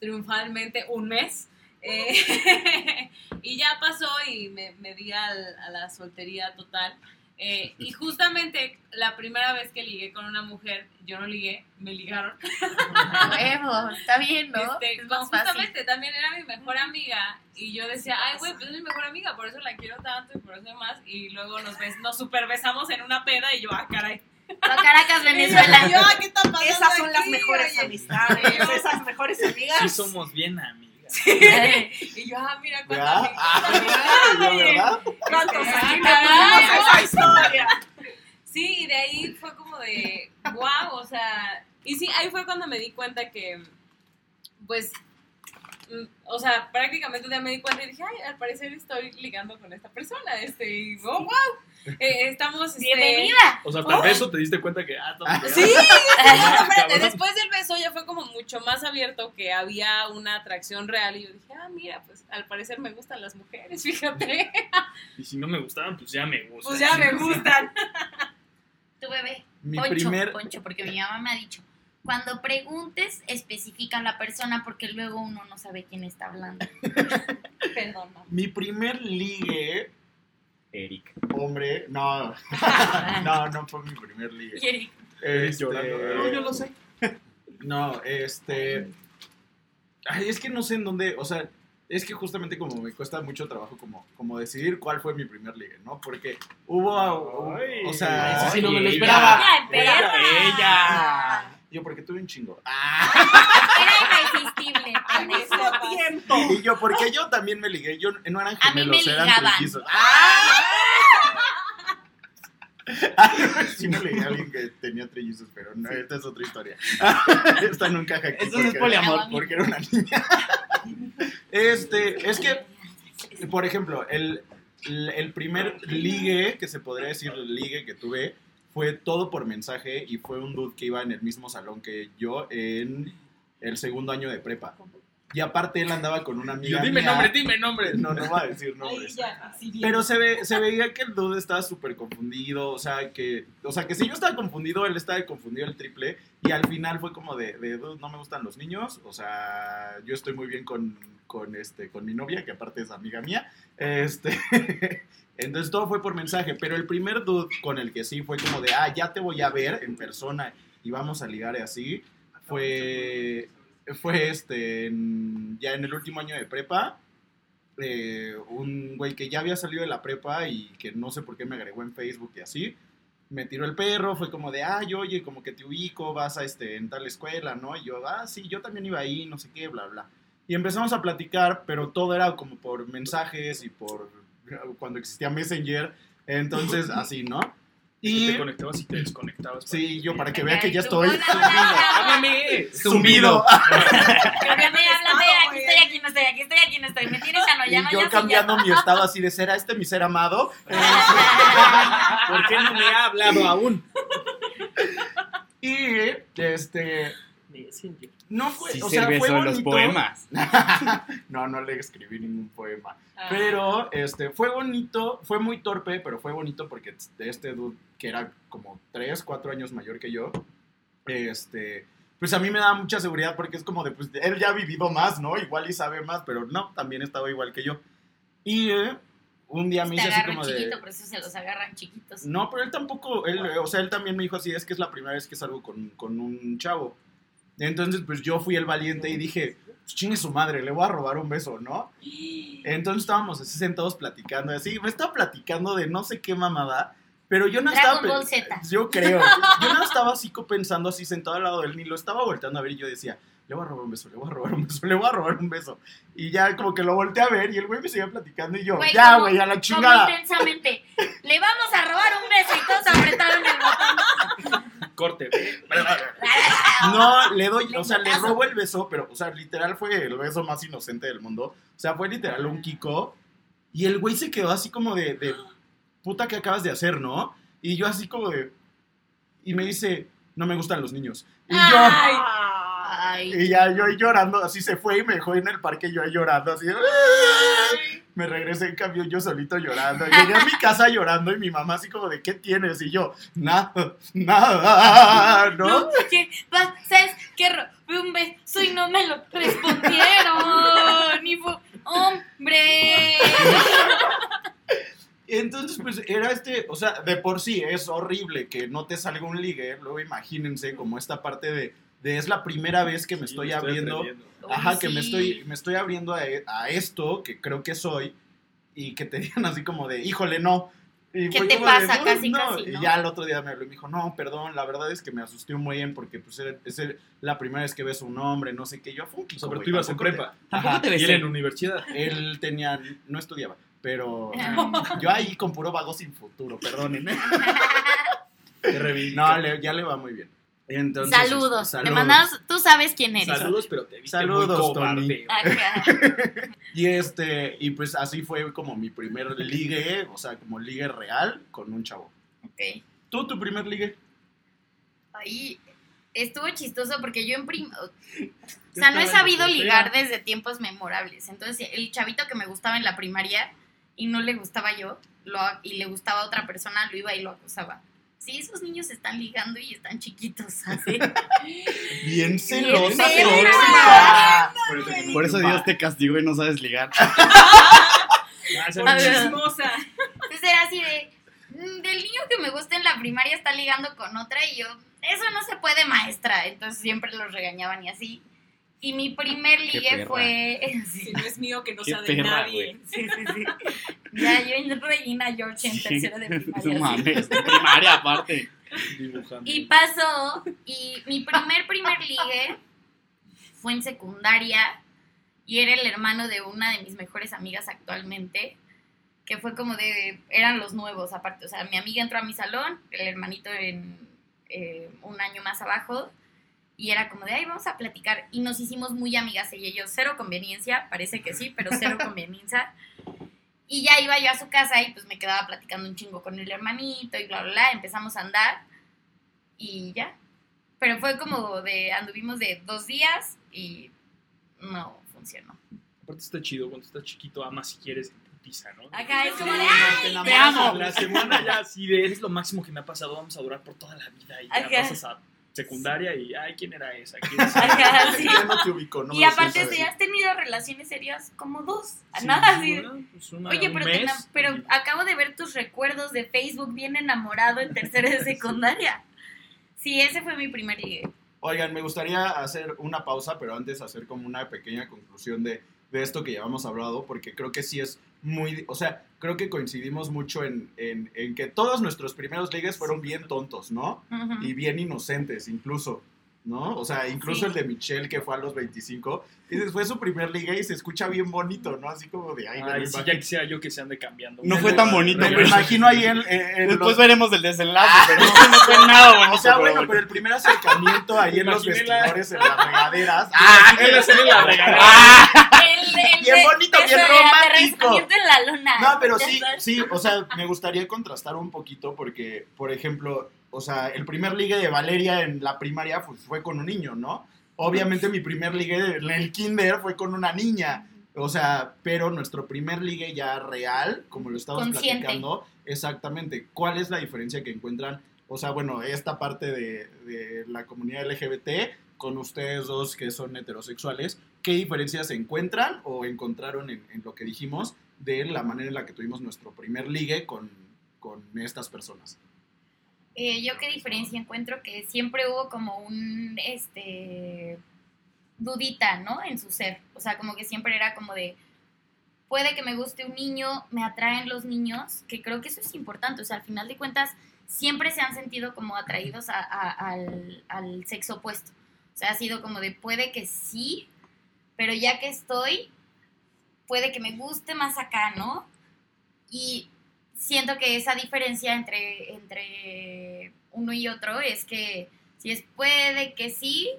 triunfalmente un mes. Eh, y ya pasó y me, me di al- a la soltería total. Eh, y justamente la primera vez que ligué con una mujer, yo no ligué, me ligaron. A huevo, está bien, ¿no? Este, es justamente también era mi mejor amiga y yo decía, ay, güey, pues es mi mejor amiga, por eso la quiero tanto y por eso más. Y luego nos, bes nos super besamos en una peda y yo, ah, caray. Caracas, Venezuela. Yo, "Ah, ¿qué está pasando Esas son las aquí? mejores Oye". amistades, esas mejores amigas. Sí somos bien amigas. Y yo, ah, mira cuánto Ah, ¿yo, ¿verdad? ¿Cuántos Ah, años caray. tenemos esa historia? Sí, y de ahí fue como de, wow, o sea, y sí, ahí fue cuando me di cuenta que, pues, o sea, prácticamente ya me di cuenta y dije, ay, al parecer estoy ligando con esta persona, este, y oh, wow, eh, estamos, este, Bienvenida. O sea, tal vez eso te diste cuenta que, ah, estamos Sí, no, espérate, después del beso ya fue como mucho más abierto que había una atracción real y yo dije, ah, mira, pues al parecer me gustan las mujeres, fíjate, Y si no me gustaban, pues ya me gustan. pues ya me gustan. Tu bebé. Mi Poncho, primer. Poncho, porque mi mamá me ha dicho, cuando preguntes, especifica a la persona porque luego uno no sabe quién está hablando. Perdón. Mi primer ligue, Eric. hombre, no, no, no fue mi primer ligue. Y Eric, Este, llorando. No, yo lo sé. No, este. Ay, es que no sé en dónde. O sea, es que justamente como me cuesta mucho trabajo como, como decidir cuál fue mi primer ligue, ¿no? Porque hubo. Ay, o sea. ese sí no me lo ella- esperaba. ¡Ya, perra! Ella. Yo, porque tuve un chingo. Ah, Era irresistible. Al mismo tiempo. y yo, porque yo también me ligué. Yo no eran gemelos, eran trillizos. ¡Ah! Sí me ligué a alguien que tenía trillizos, pero no, esta es otra historia. Esta no encaja aquí. Eso es poliamor. Porque era una niña. Este, es que, por ejemplo, el el primer ligue, que se podría decir ligue que tuve, fue todo por mensaje y fue un dude que iba en el mismo salón que yo en el segundo año de prepa. Y aparte él andaba con una yo, amiga dime mía. nombre, dime nombre. No, no va a decir nombres. ya. Pero se, ve, se veía que el dude estaba súper confundido, o sea, que o sea que si yo estaba confundido, él estaba confundido el triple, y al final fue como de, de dude, no me gustan los niños, o sea, yo estoy muy bien con, con, este, con mi novia, que aparte es amiga mía, este, entonces todo fue por mensaje, pero el primer dude con el que sí fue como de, ah, ya te voy a ver en persona y vamos a ligar y así, fue, fue este, en- ya en el último año de prepa, eh, un güey que ya había salido de la prepa y que no sé por qué me agregó en Facebook y así. Me tiró el perro, fue como de, ay, oye, como que te ubico, vas a este, en tal escuela, ¿no? Y yo, ah, sí, yo también iba ahí, no sé qué, bla, bla. Y empezamos a platicar, pero todo era como por mensajes y por cuando existía Messenger, entonces así, ¿no? Y te conectabas y te desconectabas. sí, yo para que vea que ya estoy. ¡Háblame! sumido. Háblame, háblame, aquí estoy, aquí no estoy, aquí estoy, aquí no estoy. Me tienes a no, ya Y no, yo cambiando mi estado así de ser a este mi ser amado. ¿Por qué no me ha hablado aún? Y, este, no fue, Sí o se sea, fue en los bonito. poemas. no, no le escribí ningún poema. Ah. Pero este, fue bonito, fue muy torpe, pero fue bonito porque de este dude, que era como 3, 4 años mayor que yo, este, pues a mí me da mucha seguridad porque es como de, pues él ya ha vivido más, ¿no? Igual y sabe más, pero no, también estaba igual que yo. Y eh, un día me Te hice así como de... chiquito, por eso se los agarran chiquitos. No, pero él tampoco, él, o sea, él también me dijo así, es que es la primera vez que salgo con, con un chavo. Entonces, pues yo fui el valiente y dije, pues chingue su madre, le voy a robar un beso, ¿no? Entonces estábamos así sentados platicando, así, me estaba platicando de no sé qué mamada, pero yo no Dragon estaba... Ball Z. Yo creo, yo no estaba así pensando así sentado al lado de él, ni lo estaba volteando a ver y yo decía, le voy a robar un beso, le voy a robar un beso, le voy a robar un beso. Y ya como que lo volteé a ver y el güey me seguía platicando y yo, Güey, ya, como- güey, a la Como chingada. intensamente. Le vamos a robar un beso y todos apretaron el botón. Corte. No, le doy, o sea, le robo el beso, pero, o sea, literal fue el beso más inocente del mundo. O sea, fue literal un Kiko. Y el güey se quedó así como de, de puta que acabas de hacer, ¿no? Y yo así como de. Y me dice, no me gustan los niños. Y yo. Ay. Ay. Y ya yo ahí llorando, así se fue y me dejó en el parque yo ahí llorando, así. Me regresé en cambio yo solito llorando. Llegué a mi casa llorando y mi mamá así como de, ¿qué tienes? Y yo, nada, nada, ¿no? No, ¿qué pasa? Es que robé un beso y no me lo respondieron. Y fue, hombre. Entonces, pues era este, o sea, de por sí es horrible que no te salga un ligue. Luego imagínense como esta parte de, de es la primera vez que me Sí, estoy abriendo. Ajá, que me estoy, me estoy abriendo a, a esto que creo que soy y que te digan así como de, híjole, no. Y ¿Qué te de, pasa? "Uy, Casi, no". casi, Y ya el otro día me habló y me dijo, no, perdón, la verdad es que me asusté un buen porque pues era- es el- la primera vez que ves a un hombre, no sé qué. Yo fue un O Kiko, sea, pero güey, tú ibas en tampoco te- prepa. Tampoco te Y él besé. en universidad. Él tenía, no estudiaba, pero yo ahí con puro vago sin futuro, perdónenme. No, le- ya le va muy bien. Entonces, Saludos. este, Te saludos. mandamos, tú sabes quién eres. Saludos, pero te viste Saludos, muy cobarde. Y este, y pues así fue como mi primer ligue, o sea, como ligue real con un chavo. Ok. ¿Tú tu primer ligue? Ahí estuvo chistoso porque yo en prim... O sea, no he sabido ligar desde tiempos memorables. Entonces, el chavito que me gustaba en la primaria y no le gustaba yo, lo, y le gustaba a otra persona, lo iba y lo acusaba. Sí, esos niños están ligando y están chiquitos, así. Bien celosa, celosa, celosa. Por Por eso. Dios te castigó y no sabes ligar. Ah. Chismosa. Entonces era así de, "Mm, del niño que me gusta en la primaria está ligando con otra y yo, eso no se puede, maestra. Entonces siempre los regañaban y así. Y mi primer ligue fue... Si sí, no es mío, que no Qué sea de perra, nadie. sí, sí, sí. Ya, yo en Regina George en tercero de primaria. No mames, de primaria aparte. dibujando. Y pasó, y mi primer, primer ligue fue en secundaria y era el hermano de una de mis mejores amigas actualmente, que fue como de, eran los nuevos aparte, o sea, mi amiga entró a mi salón, el hermanito en eh, un año más abajo, y era como de, ay, vamos a platicar, y nos hicimos muy amigas ella y yo, cero conveniencia, parece que sí, pero cero conveniencia. Y ya iba yo a su casa y pues me quedaba platicando un chingo con el hermanito y bla, bla, bla. Empezamos a andar y ya. Pero fue como de, anduvimos de dos días y no funcionó. Aparte está chido, cuando estás chiquito amas si quieres putiza, ¿no? Acá es como de, Sí, ¡ay, no, te te amo! La semana ya así de, eres lo máximo que me ha pasado, vamos a durar por toda la vida. Y ya pasas a secundaria y, ay, ¿quién era esa? ¿Quién es esa? Ajá, sí. Ya no te ubico, no Y aparte, si has tenido relaciones serias como dos. Sí, Nada así. una, pues una- Oye, pero, te pero y- acabo de ver tus recuerdos de Facebook bien enamorado en tercero de secundaria. Sí, ese fue mi primer ligue. Oigan, me gustaría hacer una pausa, pero antes hacer como una pequeña conclusión de, de esto que ya hemos hablado, porque creo que sí es muy, o sea, creo que coincidimos mucho en, en, en que todos nuestros primeros ligues fueron bien tontos, ¿no? Y bien inocentes, incluso, ¿no? O sea, incluso Sí. el de Michelle, que fue a los 25, dices, fue su primer ligue y se escucha bien bonito, ¿no? Así como de, ay, Ay, imagino- ya quisiera yo que se ande cambiando. No fue tan bonito, pero- imagino ahí en, en- en Después los- veremos el desenlace, pero no fue nada bonito. O sea, bueno, pero el primer acercamiento ahí en los la- vestidores, en las regaderas. Ah, él hacer la regadera. El, Bien bonito, eso bien romántico. aterrizamiento en la luna. No, pero sí, sí, o sea, me gustaría contrastar un poquito porque, por ejemplo, o sea, el primer ligue de Valeria en la primaria pues, fue con un niño, ¿no? Obviamente mi primer ligue en el kinder fue con una niña. O sea, pero nuestro primer ligue ya real, como lo estamos Consciente. platicando, exactamente. ¿Cuál es la diferencia que encuentran? O sea, bueno, esta parte de, de la comunidad LGBT con ustedes dos que son heterosexuales, ¿qué diferencias se encuentran o encontraron en, en lo que dijimos de la manera en la que tuvimos nuestro primer ligue con, con estas personas? Eh, yo qué diferencia encuentro que siempre hubo como un, este, dudita, ¿no? En su ser. O sea, como que siempre era como de, puede que me guste un niño, me atraen los niños, que creo que eso es importante. O sea, al final de cuentas, siempre se han sentido como atraídos a- a- al, al sexo opuesto. O sea, ha sido como de, puede que sí, pero ya que estoy, puede que me guste más acá, ¿no? Y siento que esa diferencia entre, entre uno y otro es que si es puede que sí,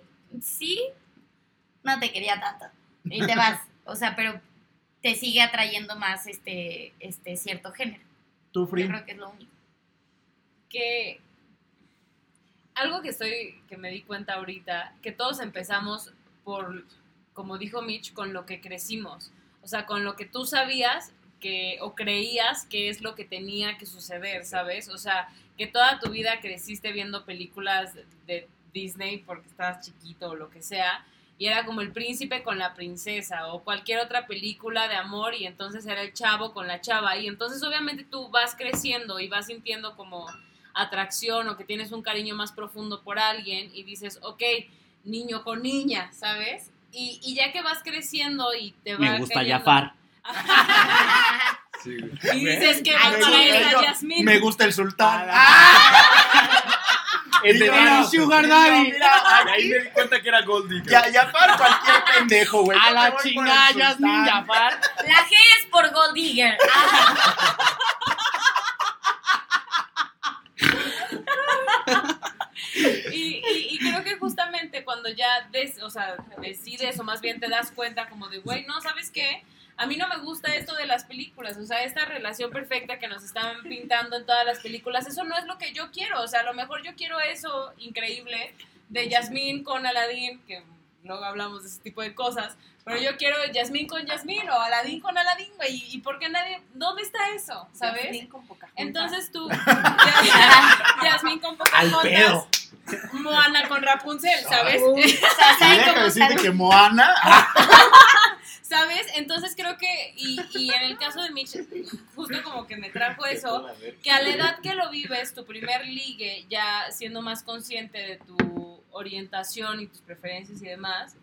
sí, no te quería tanto. Y te vas. O sea, pero te sigue atrayendo más este, este cierto género. ¿Tú, Yo creo que es lo único. que algo que estoy que me di cuenta ahorita que todos empezamos por como dijo Mitch con lo que crecimos. O sea con lo que tú sabías que o creías que es lo que tenía que suceder sabes o sea que toda tu vida creciste viendo películas de Disney porque estabas chiquito o lo que sea y era como el príncipe con la princesa o cualquier otra película de amor y entonces era el chavo con la chava. Y entonces obviamente tú vas creciendo y vas sintiendo como atracción o que tienes un cariño más profundo por alguien y dices, ok, niño con niña, ¿sabes? Y, y ya que vas creciendo y te va Me gusta cayendo- Jafar. y dices que va para. Me gusta el sultán. El de Mira, Daddy Sugar Daddy. Ahí me di cuenta que era Goldie. ya, ya para cualquier pendejo, güey. A la chingada. Jasmine Jafar. La G es por Gold Digger. Y, y- y creo que justamente cuando ya des, o sea, decides o más bien te das cuenta como de, güey, no, ¿sabes qué? A mí no me gusta esto de las películas, o sea, esta relación perfecta que nos están pintando en todas las películas, eso no es lo que yo quiero, o sea, a lo mejor yo quiero eso increíble de Yasmín con Aladdin, que luego hablamos de ese tipo de cosas, pero yo quiero Yasmín con Yasmín o Aladdin con Aladdin, güey, y, y por qué nadie, ¿dónde está eso? ¿Sabes? Yasmín con Pocahontas. Entonces tú, Ya- Yasmín con Al Pocahontas, pedo. Moana con Rapunzel, ¿sabes? O sea, Y ¿saben deja cómo de decirte están? que Moana. ¿Sabes? Entonces creo que, y, y en el caso de Mitch, justo como que me trajo eso, que a la edad que lo vives, tu primer ligue, ya siendo más consciente de tu orientación y tus preferencias y demás,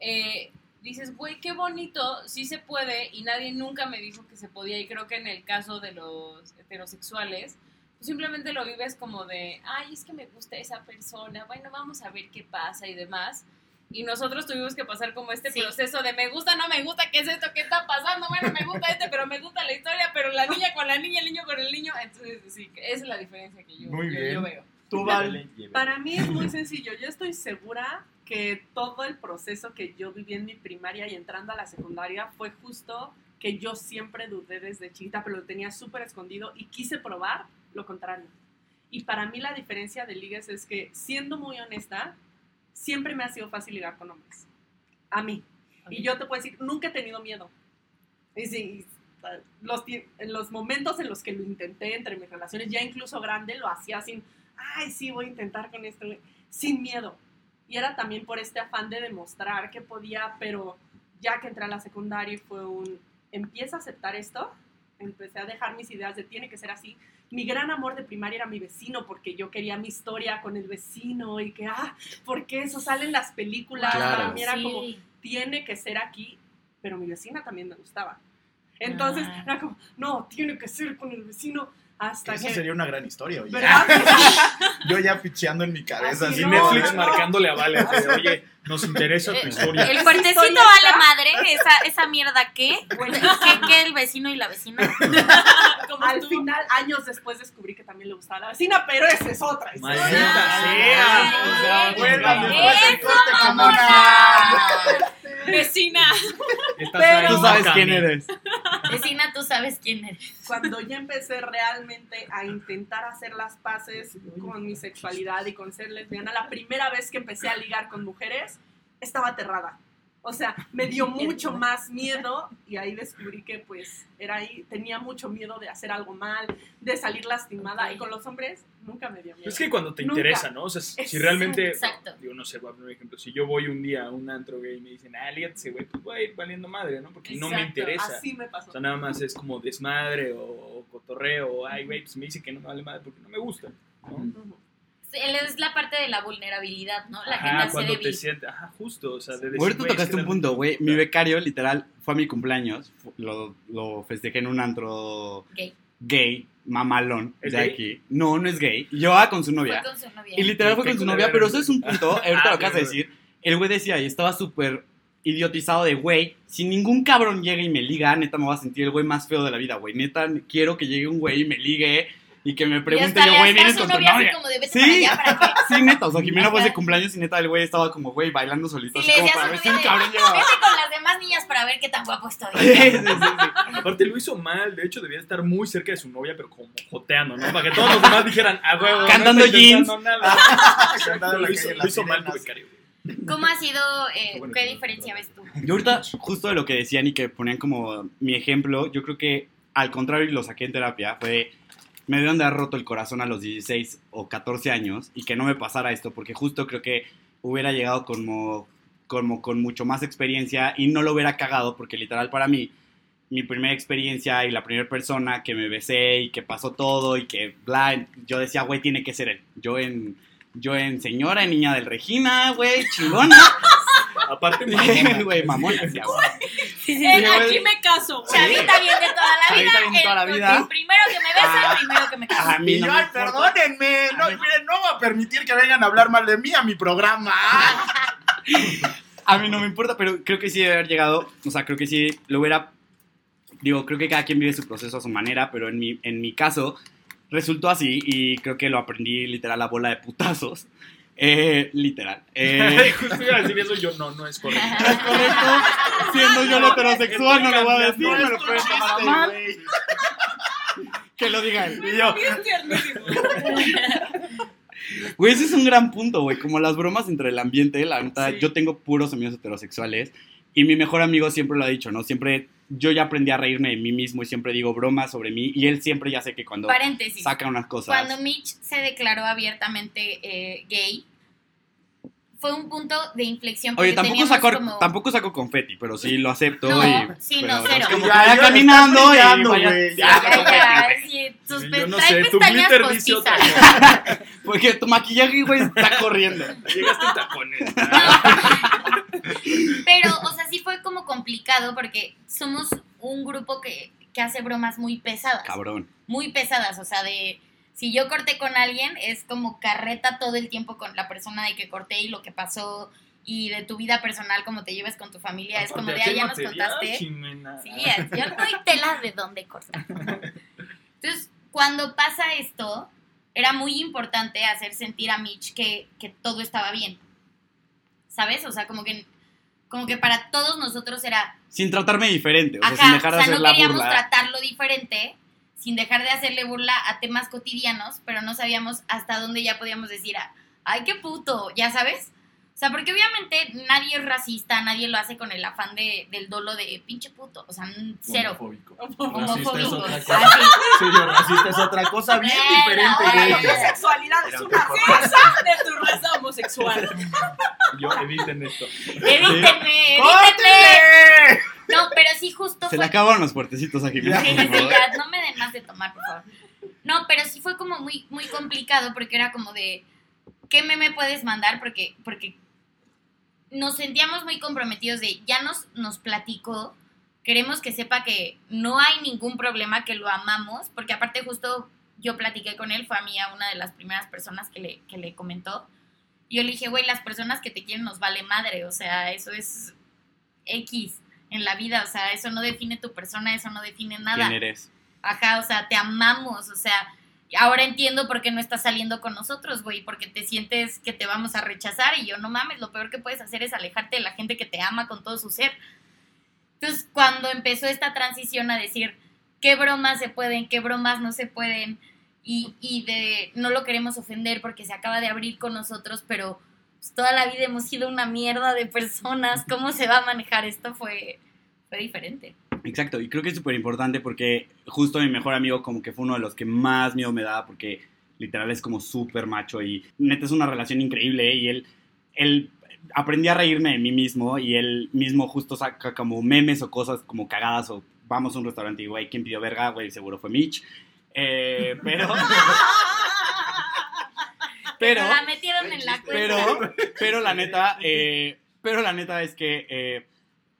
eh, dices, güey, qué bonito, sí se puede, y nadie nunca me dijo que se podía, y creo que en el caso de los heterosexuales, pues simplemente lo vives como de, ay, es que me gusta esa persona, bueno, vamos a ver qué pasa y demás. Y nosotros tuvimos que pasar como este Sí. proceso de me gusta, no me gusta, ¿qué es esto? ¿Qué está pasando? Bueno, me gusta este, pero me gusta la historia, pero la niña con la niña, el niño con el niño. Entonces, sí, esa es la diferencia que yo, Muy yo- bien. yo veo. Tú, Val. Para mí es muy sencillo. Yo estoy segura que todo el proceso que yo viví en mi primaria y entrando a la secundaria fue justo que yo siempre dudé desde chiquita, pero lo tenía súper escondido y quise probar lo contrario. Y para mí la diferencia de ligas es que, siendo muy honesta, siempre me ha sido fácil ligar con hombres. A mí. Y yo te puedo decir, nunca he tenido miedo. Y sí, los, ti- en los momentos en los que lo intenté entre mis relaciones, ya incluso grande, lo hacía sin, ay, sí, voy a intentar con esto, sin miedo. Y era también por este afán de demostrar que podía, pero ya que entré a la secundaria y fue un, empieza a aceptar esto, empecé a dejar mis ideas de tiene que ser así. Mi gran amor de primaria era mi vecino, porque yo quería mi historia con el vecino y que, ah, porque eso sale en las películas. Claro. Para mí era Sí. como, tiene que ser aquí, pero mi vecina también me gustaba. Entonces, Ah. era como, no, tiene que ser con el vecino hasta Eso que... sería una gran historia, oye. Yo ya picheando en mi cabeza. Así no, Netflix no, no. marcándole a Vale, oye, nos interesa tu historia. El fuertecito historia vale madre, esa, esa mierda qué, ¿Qué, qué el vecino y la vecina. Como Al tú. final, años después descubrí que también le gustaba la vecina, pero esa es otra historia. Maldita sea. Vuelvan. Vecina. Pero- Tú sabes quién eres. Vecina, tú sabes quién eres. cuando ya empecé realmente a intentar hacer las paces con mi sexualidad y con ser lesbiana, la primera vez que empecé a ligar con mujeres, estaba aterrada. O sea, me dio mucho más miedo y ahí descubrí que pues era ahí, tenía mucho miedo de hacer algo mal, de salir lastimada y con los hombres nunca me dio miedo. Es que cuando te Nunca. interesa, ¿no? O sea, si Exacto. realmente. Exacto. Digo, no sé, voy a poner un ejemplo. Si yo voy un día a un antro gay y me dicen, ah, lígate, güey, pues voy a ir valiendo madre, ¿no? Porque no me Exacto, interesa. Así me pasó. O sea, nada más es como desmadre o, o cotorreo, o ay, güey, pues me dice que no me vale madre porque no me gusta. ¿no? Ujú. Es la parte de la vulnerabilidad, ¿no? La Ajá, gente hace cuando te débil. sientes, ajá, justo, o sea, de decir, Ahorita tocaste un punto, güey. Mi becario, literal, fue a mi cumpleaños. Lo, lo festejé en un antro Gay. gay, mamalón, ¿Es de gay? aquí. No, no es gay. Yo va con su novia. Fue con su novia. Y literal fue con su novia, pero eso es un punto, ahorita Ah, lo acabas de decir. El güey decía, y estaba súper idiotizado de, güey, si ningún cabrón llega y me liga, neta me voy a sentir el güey más feo de la vida, güey. Neta, quiero que llegue un güey y me ligue y que me pregunte yo, güey, vienes con tu novia como de vete Sí. para allá para que... Sí, neta, o sea, Jimena fue ese cumpleaños y neta el güey estaba como, güey, bailando solito, Si así le como para su ver si un novia, cabrón de, llegaba. vete con las demás niñas para ver qué tan guapo estoy. Sí, sí, sí, sí. Aparte lo hizo mal, de hecho debía estar muy cerca de su novia, pero como joteando, ¿no? Para que todos los demás dijeran, ah, huevo, no Cantando intentando nada. Cantando Lo hizo, lo mal tu becario. ¿Cómo ha sido, eh, Bueno, qué diferencia ves tú? Yo ahorita, justo de lo que decían y que ponían como mi ejemplo, yo creo que al contrario y lo saqué en terapia, fue, me debieron de haber roto el corazón a los 16 o 14 años y que no me pasara esto, porque justo creo que hubiera llegado como, como con mucho más experiencia y no lo hubiera cagado, porque literal para mí, mi primera experiencia y la primera persona que me besé y que pasó todo y que bla, yo decía, güey, tiene que ser él. Yo en, yo en señora, en niña del Regina, güey, chingona. Aparte, mamona. Güey, güey. En güey. aquí me caso. güey. Chavita bien de toda la vida. Chavita bien de toda la el- vida. El primero que me besa, Ah. el primero que me casa. A mí no me perdónenme, no, miren, no voy a permitir que vengan a hablar mal de mí a mi programa. A mí no me importa, pero creo que sí debe haber llegado, o sea, creo que sí lo hubiera, digo, creo que cada quien vive su proceso a su manera, pero en mi, en mi caso resultó así y creo que lo aprendí literal a bola de putazos, eh, literal. Eh, Justo iba a decir eso, yo no, no es correcto. es correcto, siendo yo el heterosexual, no lo voy a decir, me lo pueden tomar mal, que lo diga él. Y yo. Güey, ese es un gran punto, güey. Como las bromas entre el ambiente, la neta, Sí. yo tengo puros amigos heterosexuales y mi mejor amigo siempre lo ha dicho, ¿no? Siempre, yo ya aprendí a reírme de mí mismo y siempre digo bromas sobre mí y él siempre ya sé que cuando Paréntesis. saca unas cosas... Cuando Mitch se declaró abiertamente eh, gay, fue un punto de inflexión. Oye, tampoco saco, como- tampoco saco confeti, pero sí lo acepto No, y... sí, pero no, cero. como Ya, ya, caminando y ya. confeti, sí, sus Yo pe- no sé, tu pestañas glitter dice otra postizas. Porque tu maquillaje, güey, está corriendo. Llegaste en tacones. Pero, o sea, sí fue como complicado porque somos un grupo que, que hace bromas muy pesadas. Cabrón. Muy pesadas, o sea, de... Si yo corté con alguien, es como carreta todo el tiempo con la persona de que corté y lo que pasó y de tu vida personal, como te llevas con tu familia. Es como de, ah, ya nos contaste. Sí, yo no doy tela de dónde cortar. Entonces, cuando pasa esto, era muy importante hacer sentir a Mitch que, que todo estaba bien. ¿Sabes? O sea, como que, como que para todos nosotros era, Sin tratarme diferente, o sea, ajá, sin dejar de o sea, hacer no la queríamos burla. tratarlo diferente, sin dejar de hacerle burla a temas cotidianos, pero no sabíamos hasta dónde ya podíamos decir, a, ay, qué puto, ya sabes. O sea, porque obviamente nadie es racista, nadie lo hace con el afán de, del dolo de pinche puto, o sea, cero. Homofóbico. Homofóbico. Racista es otra cosa. Sí, yo, racista es otra cosa bien diferente. güey. La sexualidad es una cosa de tu raza homosexual. Yo eviten esto. Evítenme. ¡Córtele! No, pero sí justo Se fue le acaban los puertecitos a Jimena. Sí, ya, no me den más de tomar, por favor. No, pero sí fue como muy, muy complicado porque era como de, ¿qué meme puedes mandar? Porque, porque nos sentíamos muy comprometidos de, ya nos, nos platicó, queremos que sepa que no hay ningún problema, que lo amamos, porque aparte justo yo platiqué con él, fue a mí a una de las primeras personas que le, que le comentó. Yo le dije, güey, las personas que te quieren nos vale madre, o sea, eso es X en la vida, o sea, eso no define tu persona, eso no define nada. ¿Quién eres? Ajá, o sea, te amamos, o sea, ahora entiendo por qué no estás saliendo con nosotros, güey, porque te sientes que te vamos a rechazar y yo no mames, lo peor que puedes hacer es alejarte de la gente que te ama con todo su ser. Entonces, cuando empezó esta transición a decir qué bromas se pueden, qué bromas no se pueden, y, y de no lo queremos ofender porque se acaba de abrir con nosotros, pero pues, toda la vida hemos sido una mierda de personas, ¿cómo se va a manejar esto? Fue, fue diferente. Exacto, y creo que es súper importante porque justo mi mejor amigo como que fue uno de los que más miedo me daba porque literal es como súper macho y neta es una relación increíble y él, él aprendí a reírme de mí mismo y él mismo justo saca como memes o cosas como cagadas o vamos a un restaurante y güey, ¿quién pidió verga? Güey, seguro fue Mitch. Eh, pero... pero... la metieron en la cuenta. Pero, pero la neta, eh, pero la neta es que eh,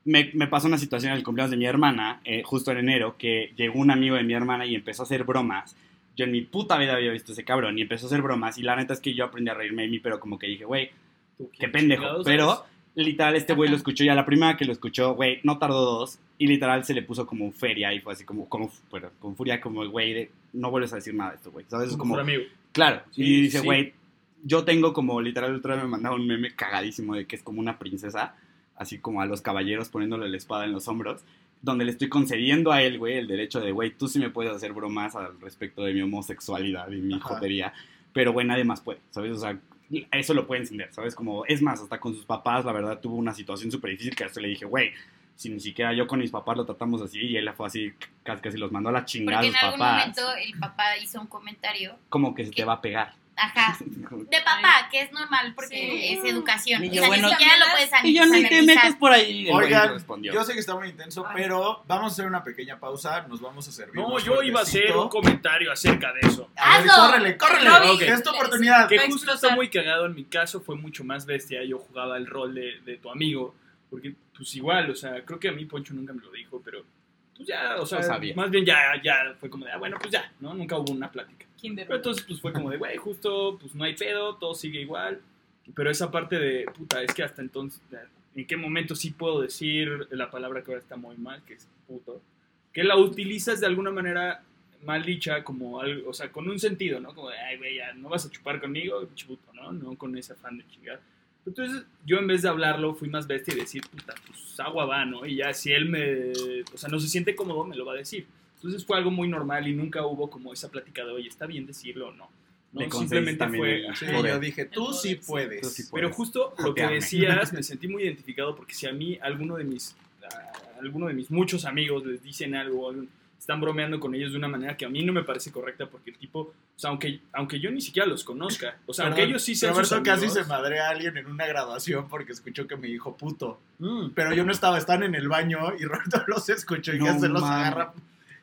me, me pasó una situación en el cumpleaños de mi hermana, eh, justo en enero, que llegó un amigo de mi hermana y empezó a hacer bromas. Yo en mi puta vida había visto ese cabrón y empezó a hacer bromas. Y la neta es que yo aprendí a reírme de mí, pero como que dije, güey, qué ¿quién pendejo. Pero literal, este güey lo escuchó ya la primera que lo escuchó, güey, no tardó dos. Y literal se le puso como feria y fue así como, como bueno, con furia, como güey no vuelves a decir nada de esto, güey. ¿Sabes? Es como, Mejor amigo. Claro, Sí, y dice, sí. güey, yo tengo como, literal, el otro día me mandaba un meme cagadísimo de que es como una princesa, así como a los caballeros poniéndole la espada en los hombros, donde le estoy concediendo a él, güey, el derecho de, güey, tú sí me puedes hacer bromas al respecto de mi homosexualidad y mi Ajá. jotería, pero, güey, nadie más puede, ¿sabes? O sea, eso lo puede entender, ¿sabes? Como, es más, hasta con sus papás, la verdad, tuvo una situación súper difícil que hasta le dije, güey, si ni siquiera yo con mis papás lo tratamos así y él fue así, casi, casi los mandó a la chingada Porque a en algún papás, momento el papá hizo un comentario, como que se te va a pegar. Ajá, de papá, que es normal porque Sí. es educación. Y o yo, sea, bueno, ni siquiera lo puedes Y yo ni te metas por ahí. Oigan, yo sé que está muy intenso, Ay. pero vamos a hacer una pequeña pausa, nos vamos a servir. No, yo iba a hacer un comentario acerca de eso. A ver, ¡Hazlo! córrele, córrele, Robin, ok, es tu oportunidad. Que justo está muy cagado. En mi caso fue mucho más bestia. Yo jugaba el rol de, de tu amigo. Porque, pues igual, o sea, creo que a mí Poncho nunca me lo dijo, pero pues ya, o sea, sabía. más bien ya, ya fue como de, ah, bueno, pues ya, ¿no? Nunca hubo una plática. Kinder. Pero entonces, pues fue como de, güey, justo, pues no hay pedo, todo sigue igual. Pero esa parte de, puta, es que hasta entonces, ¿en qué momento sí puedo decir la palabra que ahora está muy mal, que es puto? Que la utilizas de alguna manera mal dicha, como algo, o sea, con un sentido, ¿no? Como de, ay, güey, ya no vas a chupar conmigo, chuto, ¿no? No con ese afán de chingar. Entonces, yo en vez de hablarlo, fui más bestia y decir, puta, pues agua va, ¿no? Y ya si él me, o sea, no se siente cómodo, me lo va a decir. Entonces fue algo muy normal y nunca hubo como esa plática de, oye, ¿está bien decirlo o no? ¿no? Simplemente fue... Sí, yo dije, tú sí Tú puedes. sí puedes. Pero justo lo que decías, me sentí muy identificado porque si a mí alguno de mis, a alguno de mis muchos amigos les dicen algo, están bromeando con ellos de una manera que a mí no me parece correcta porque el tipo, o sea, aunque, aunque yo ni siquiera los conozca, o sea, aunque ellos sí sean sus Roberto casi amigos, se madrea a alguien en una graduación porque escuchó que me dijo puto. Mm, Pero yo no estaba, están en el baño y Roberto los escuchó y No ya se los agarra.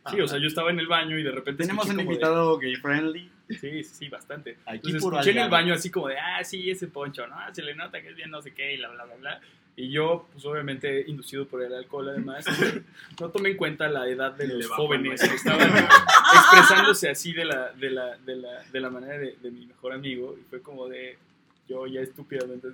sí, o sea, yo estaba en el baño y de repente Tenemos un como de- invitado gay friendly. Sí, sí, sí, bastante. Aquí Entonces escuché en el baño así como de, ah, sí, ese poncho, ¿no? Se le nota que es bien no sé qué y bla, bla, bla, bla. Y yo, pues obviamente, inducido por el alcohol además, no tomé en cuenta la edad de los jóvenes que estaban expresándose así de la, de la, de la, de la manera de, de mi mejor amigo. Y fue como de, yo ya estúpidamente,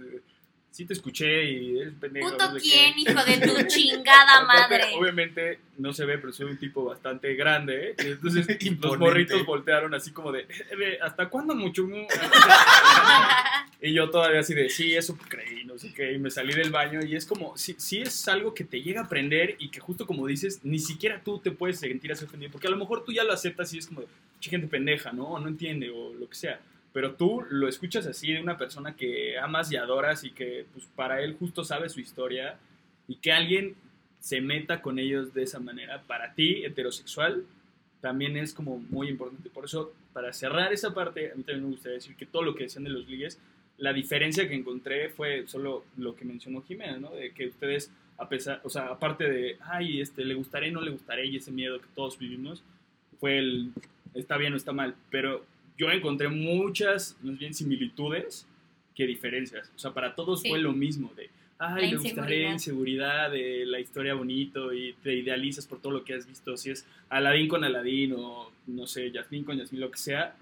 sí te escuché y eres pendejo. Puto no sé quién, qué". hijo de tu chingada madre. Obviamente no se ve, pero soy un tipo bastante grande. ¿eh? Y entonces los Imponente. morritos voltearon así como de, "Eh, de, ¿hasta cuándo mucho? Y yo todavía así de, sí, eso creí, no sé qué. Y me salí del baño y es como, sí, sí es algo que te llega a aprender y que justo como dices, ni siquiera tú te puedes sentir así ofendido. Porque a lo mejor tú ya lo aceptas y es como, "Che, gente pendeja, ¿no? O no entiende o lo que sea. Pero tú lo escuchas así de una persona que amas y adoras y que pues para él justo sabe su historia y que alguien se meta con ellos de esa manera, para ti, heterosexual, también es como muy importante. Por eso, para cerrar esa parte, a mí también me gustaría decir que todo lo que decían de los ligues, la diferencia que encontré fue solo lo que mencionó Jimena, ¿no? De que ustedes, a pesar, o sea, aparte de, ay, este, le gustaré, no le gustaré, y ese miedo que todos vivimos, fue el, está bien o está mal, pero yo encontré muchas, más bien, similitudes que diferencias. O sea, para todos Sí. fue lo mismo, de, ay, le gustaré, inseguridad. de la historia bonito, y te idealizas por todo lo que has visto, si es Aladín con Aladín, o no sé, Yasmín con Yasmín, lo que sea,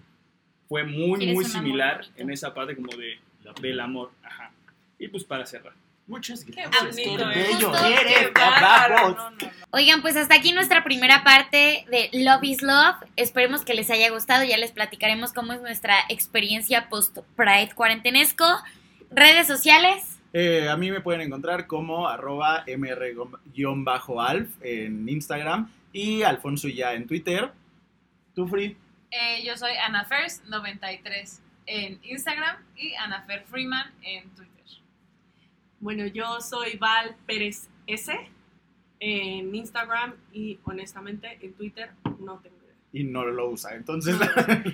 fue muy, muy similar en esa parte como de, del amor. Ajá. Y pues para cerrar. Muchas Qué gracias. bonito, qué ¿eh? bello eres, no, no, no. Oigan, pues hasta aquí nuestra primera parte de Love is Love. Esperemos que les haya gustado. Ya les platicaremos cómo es nuestra experiencia post-Pride cuarentenesco. Redes sociales. Eh, a mí me pueden encontrar como arroba mr-alf en Instagram y Alfonso ya en Twitter. ¿Tú, Free? Eh, yo soy AnaFers93 en Instagram y Anafer Freeman en Twitter. Bueno, yo soy Val Pérez S en Instagram y honestamente en Twitter no tengo idea. Y no lo usa, entonces...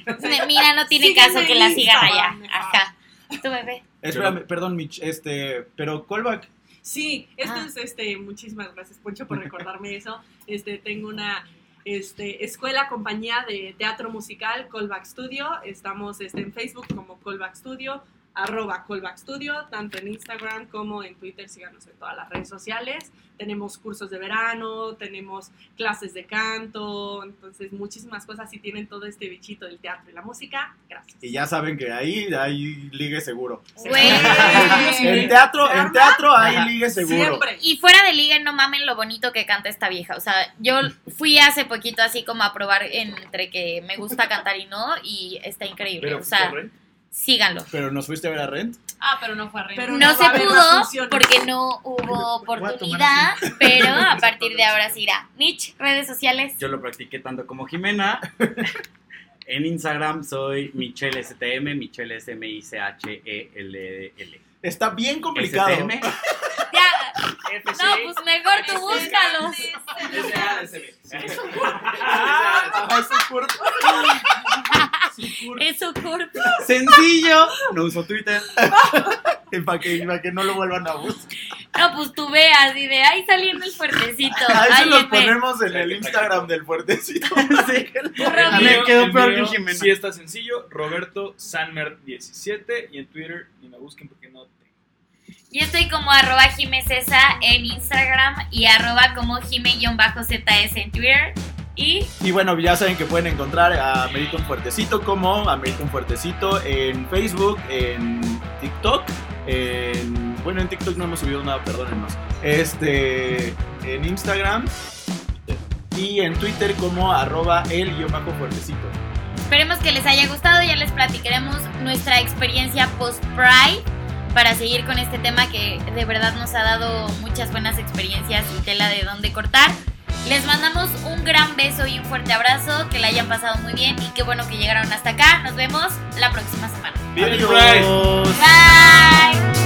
Entonces, Mira, no tiene caso que la sigan allá. Ajá. Tu bebé. Espérame, perdón, Mitch, este, pero callback. Sí, esto Ah. es, este, muchísimas gracias, Poncho, por recordarme eso. Este, tengo una este, escuela, compañía de teatro musical, Callback Studio. Estamos este, en Facebook como Callback Studio, arroba Callback Studio, tanto en Instagram como en Twitter, síganos en todas las redes sociales. Tenemos cursos de verano, tenemos clases de canto, entonces muchísimas cosas. Si tienen todo este bichito del teatro y la música, gracias. Y ya saben que ahí hay ligue seguro. En teatro, en teatro hay Ajá. ligue seguro. Siempre. Y fuera de liga, no mamen lo bonito que canta esta vieja. O sea, yo fui hace poquito así como a probar entre que me gusta cantar y no, y está increíble. Pero o sea, síganlo. Pero nos fuiste a ver a Rent. Ah, pero no fue arriba. Pero No no se a pudo porque no hubo oportunidad, pero a partir de ahora sí irá. Mitch, redes sociales. Yo lo practiqué tanto como Jimena. En Instagram soy Michelle STM, Michelle S M I C H E L L. Está bien complicado. STM. Ya. No, pues mejor tú búscalos. Ah, es un curso. Es su cuerpo. Sencillo. No uso Twitter. Para que, para que no lo vuelvan a buscar. No, pues tú veas y de ahí saliendo el fuertecito. A eso Ahí los en el- ponemos en el Instagram del fuertecito. Sí. Me quedó peor que Jimena. Sí está sencillo, Roberto Sanmer 17 y en Twitter ni me busquen porque no. Yo estoy como arroba jimecesa en Instagram y arroba como jime-zs en Twitter. Y Y bueno, ya saben que pueden encontrar a Amerita un Fuertecito como Amerita un Fuertecito en Facebook, en TikTok, en... Bueno, en TikTok no hemos subido nada, perdónennos. Este... En Instagram y en Twitter como arroba el fuertecito. esperemos que les haya gustado. Ya les platicaremos nuestra experiencia post-Pride para seguir con este tema que de verdad nos ha dado muchas buenas experiencias y tela de dónde cortar. Les mandamos un gran beso y un fuerte abrazo, que la hayan pasado muy bien y qué bueno que llegaron hasta acá. Nos vemos la próxima semana. Adiós. Bye.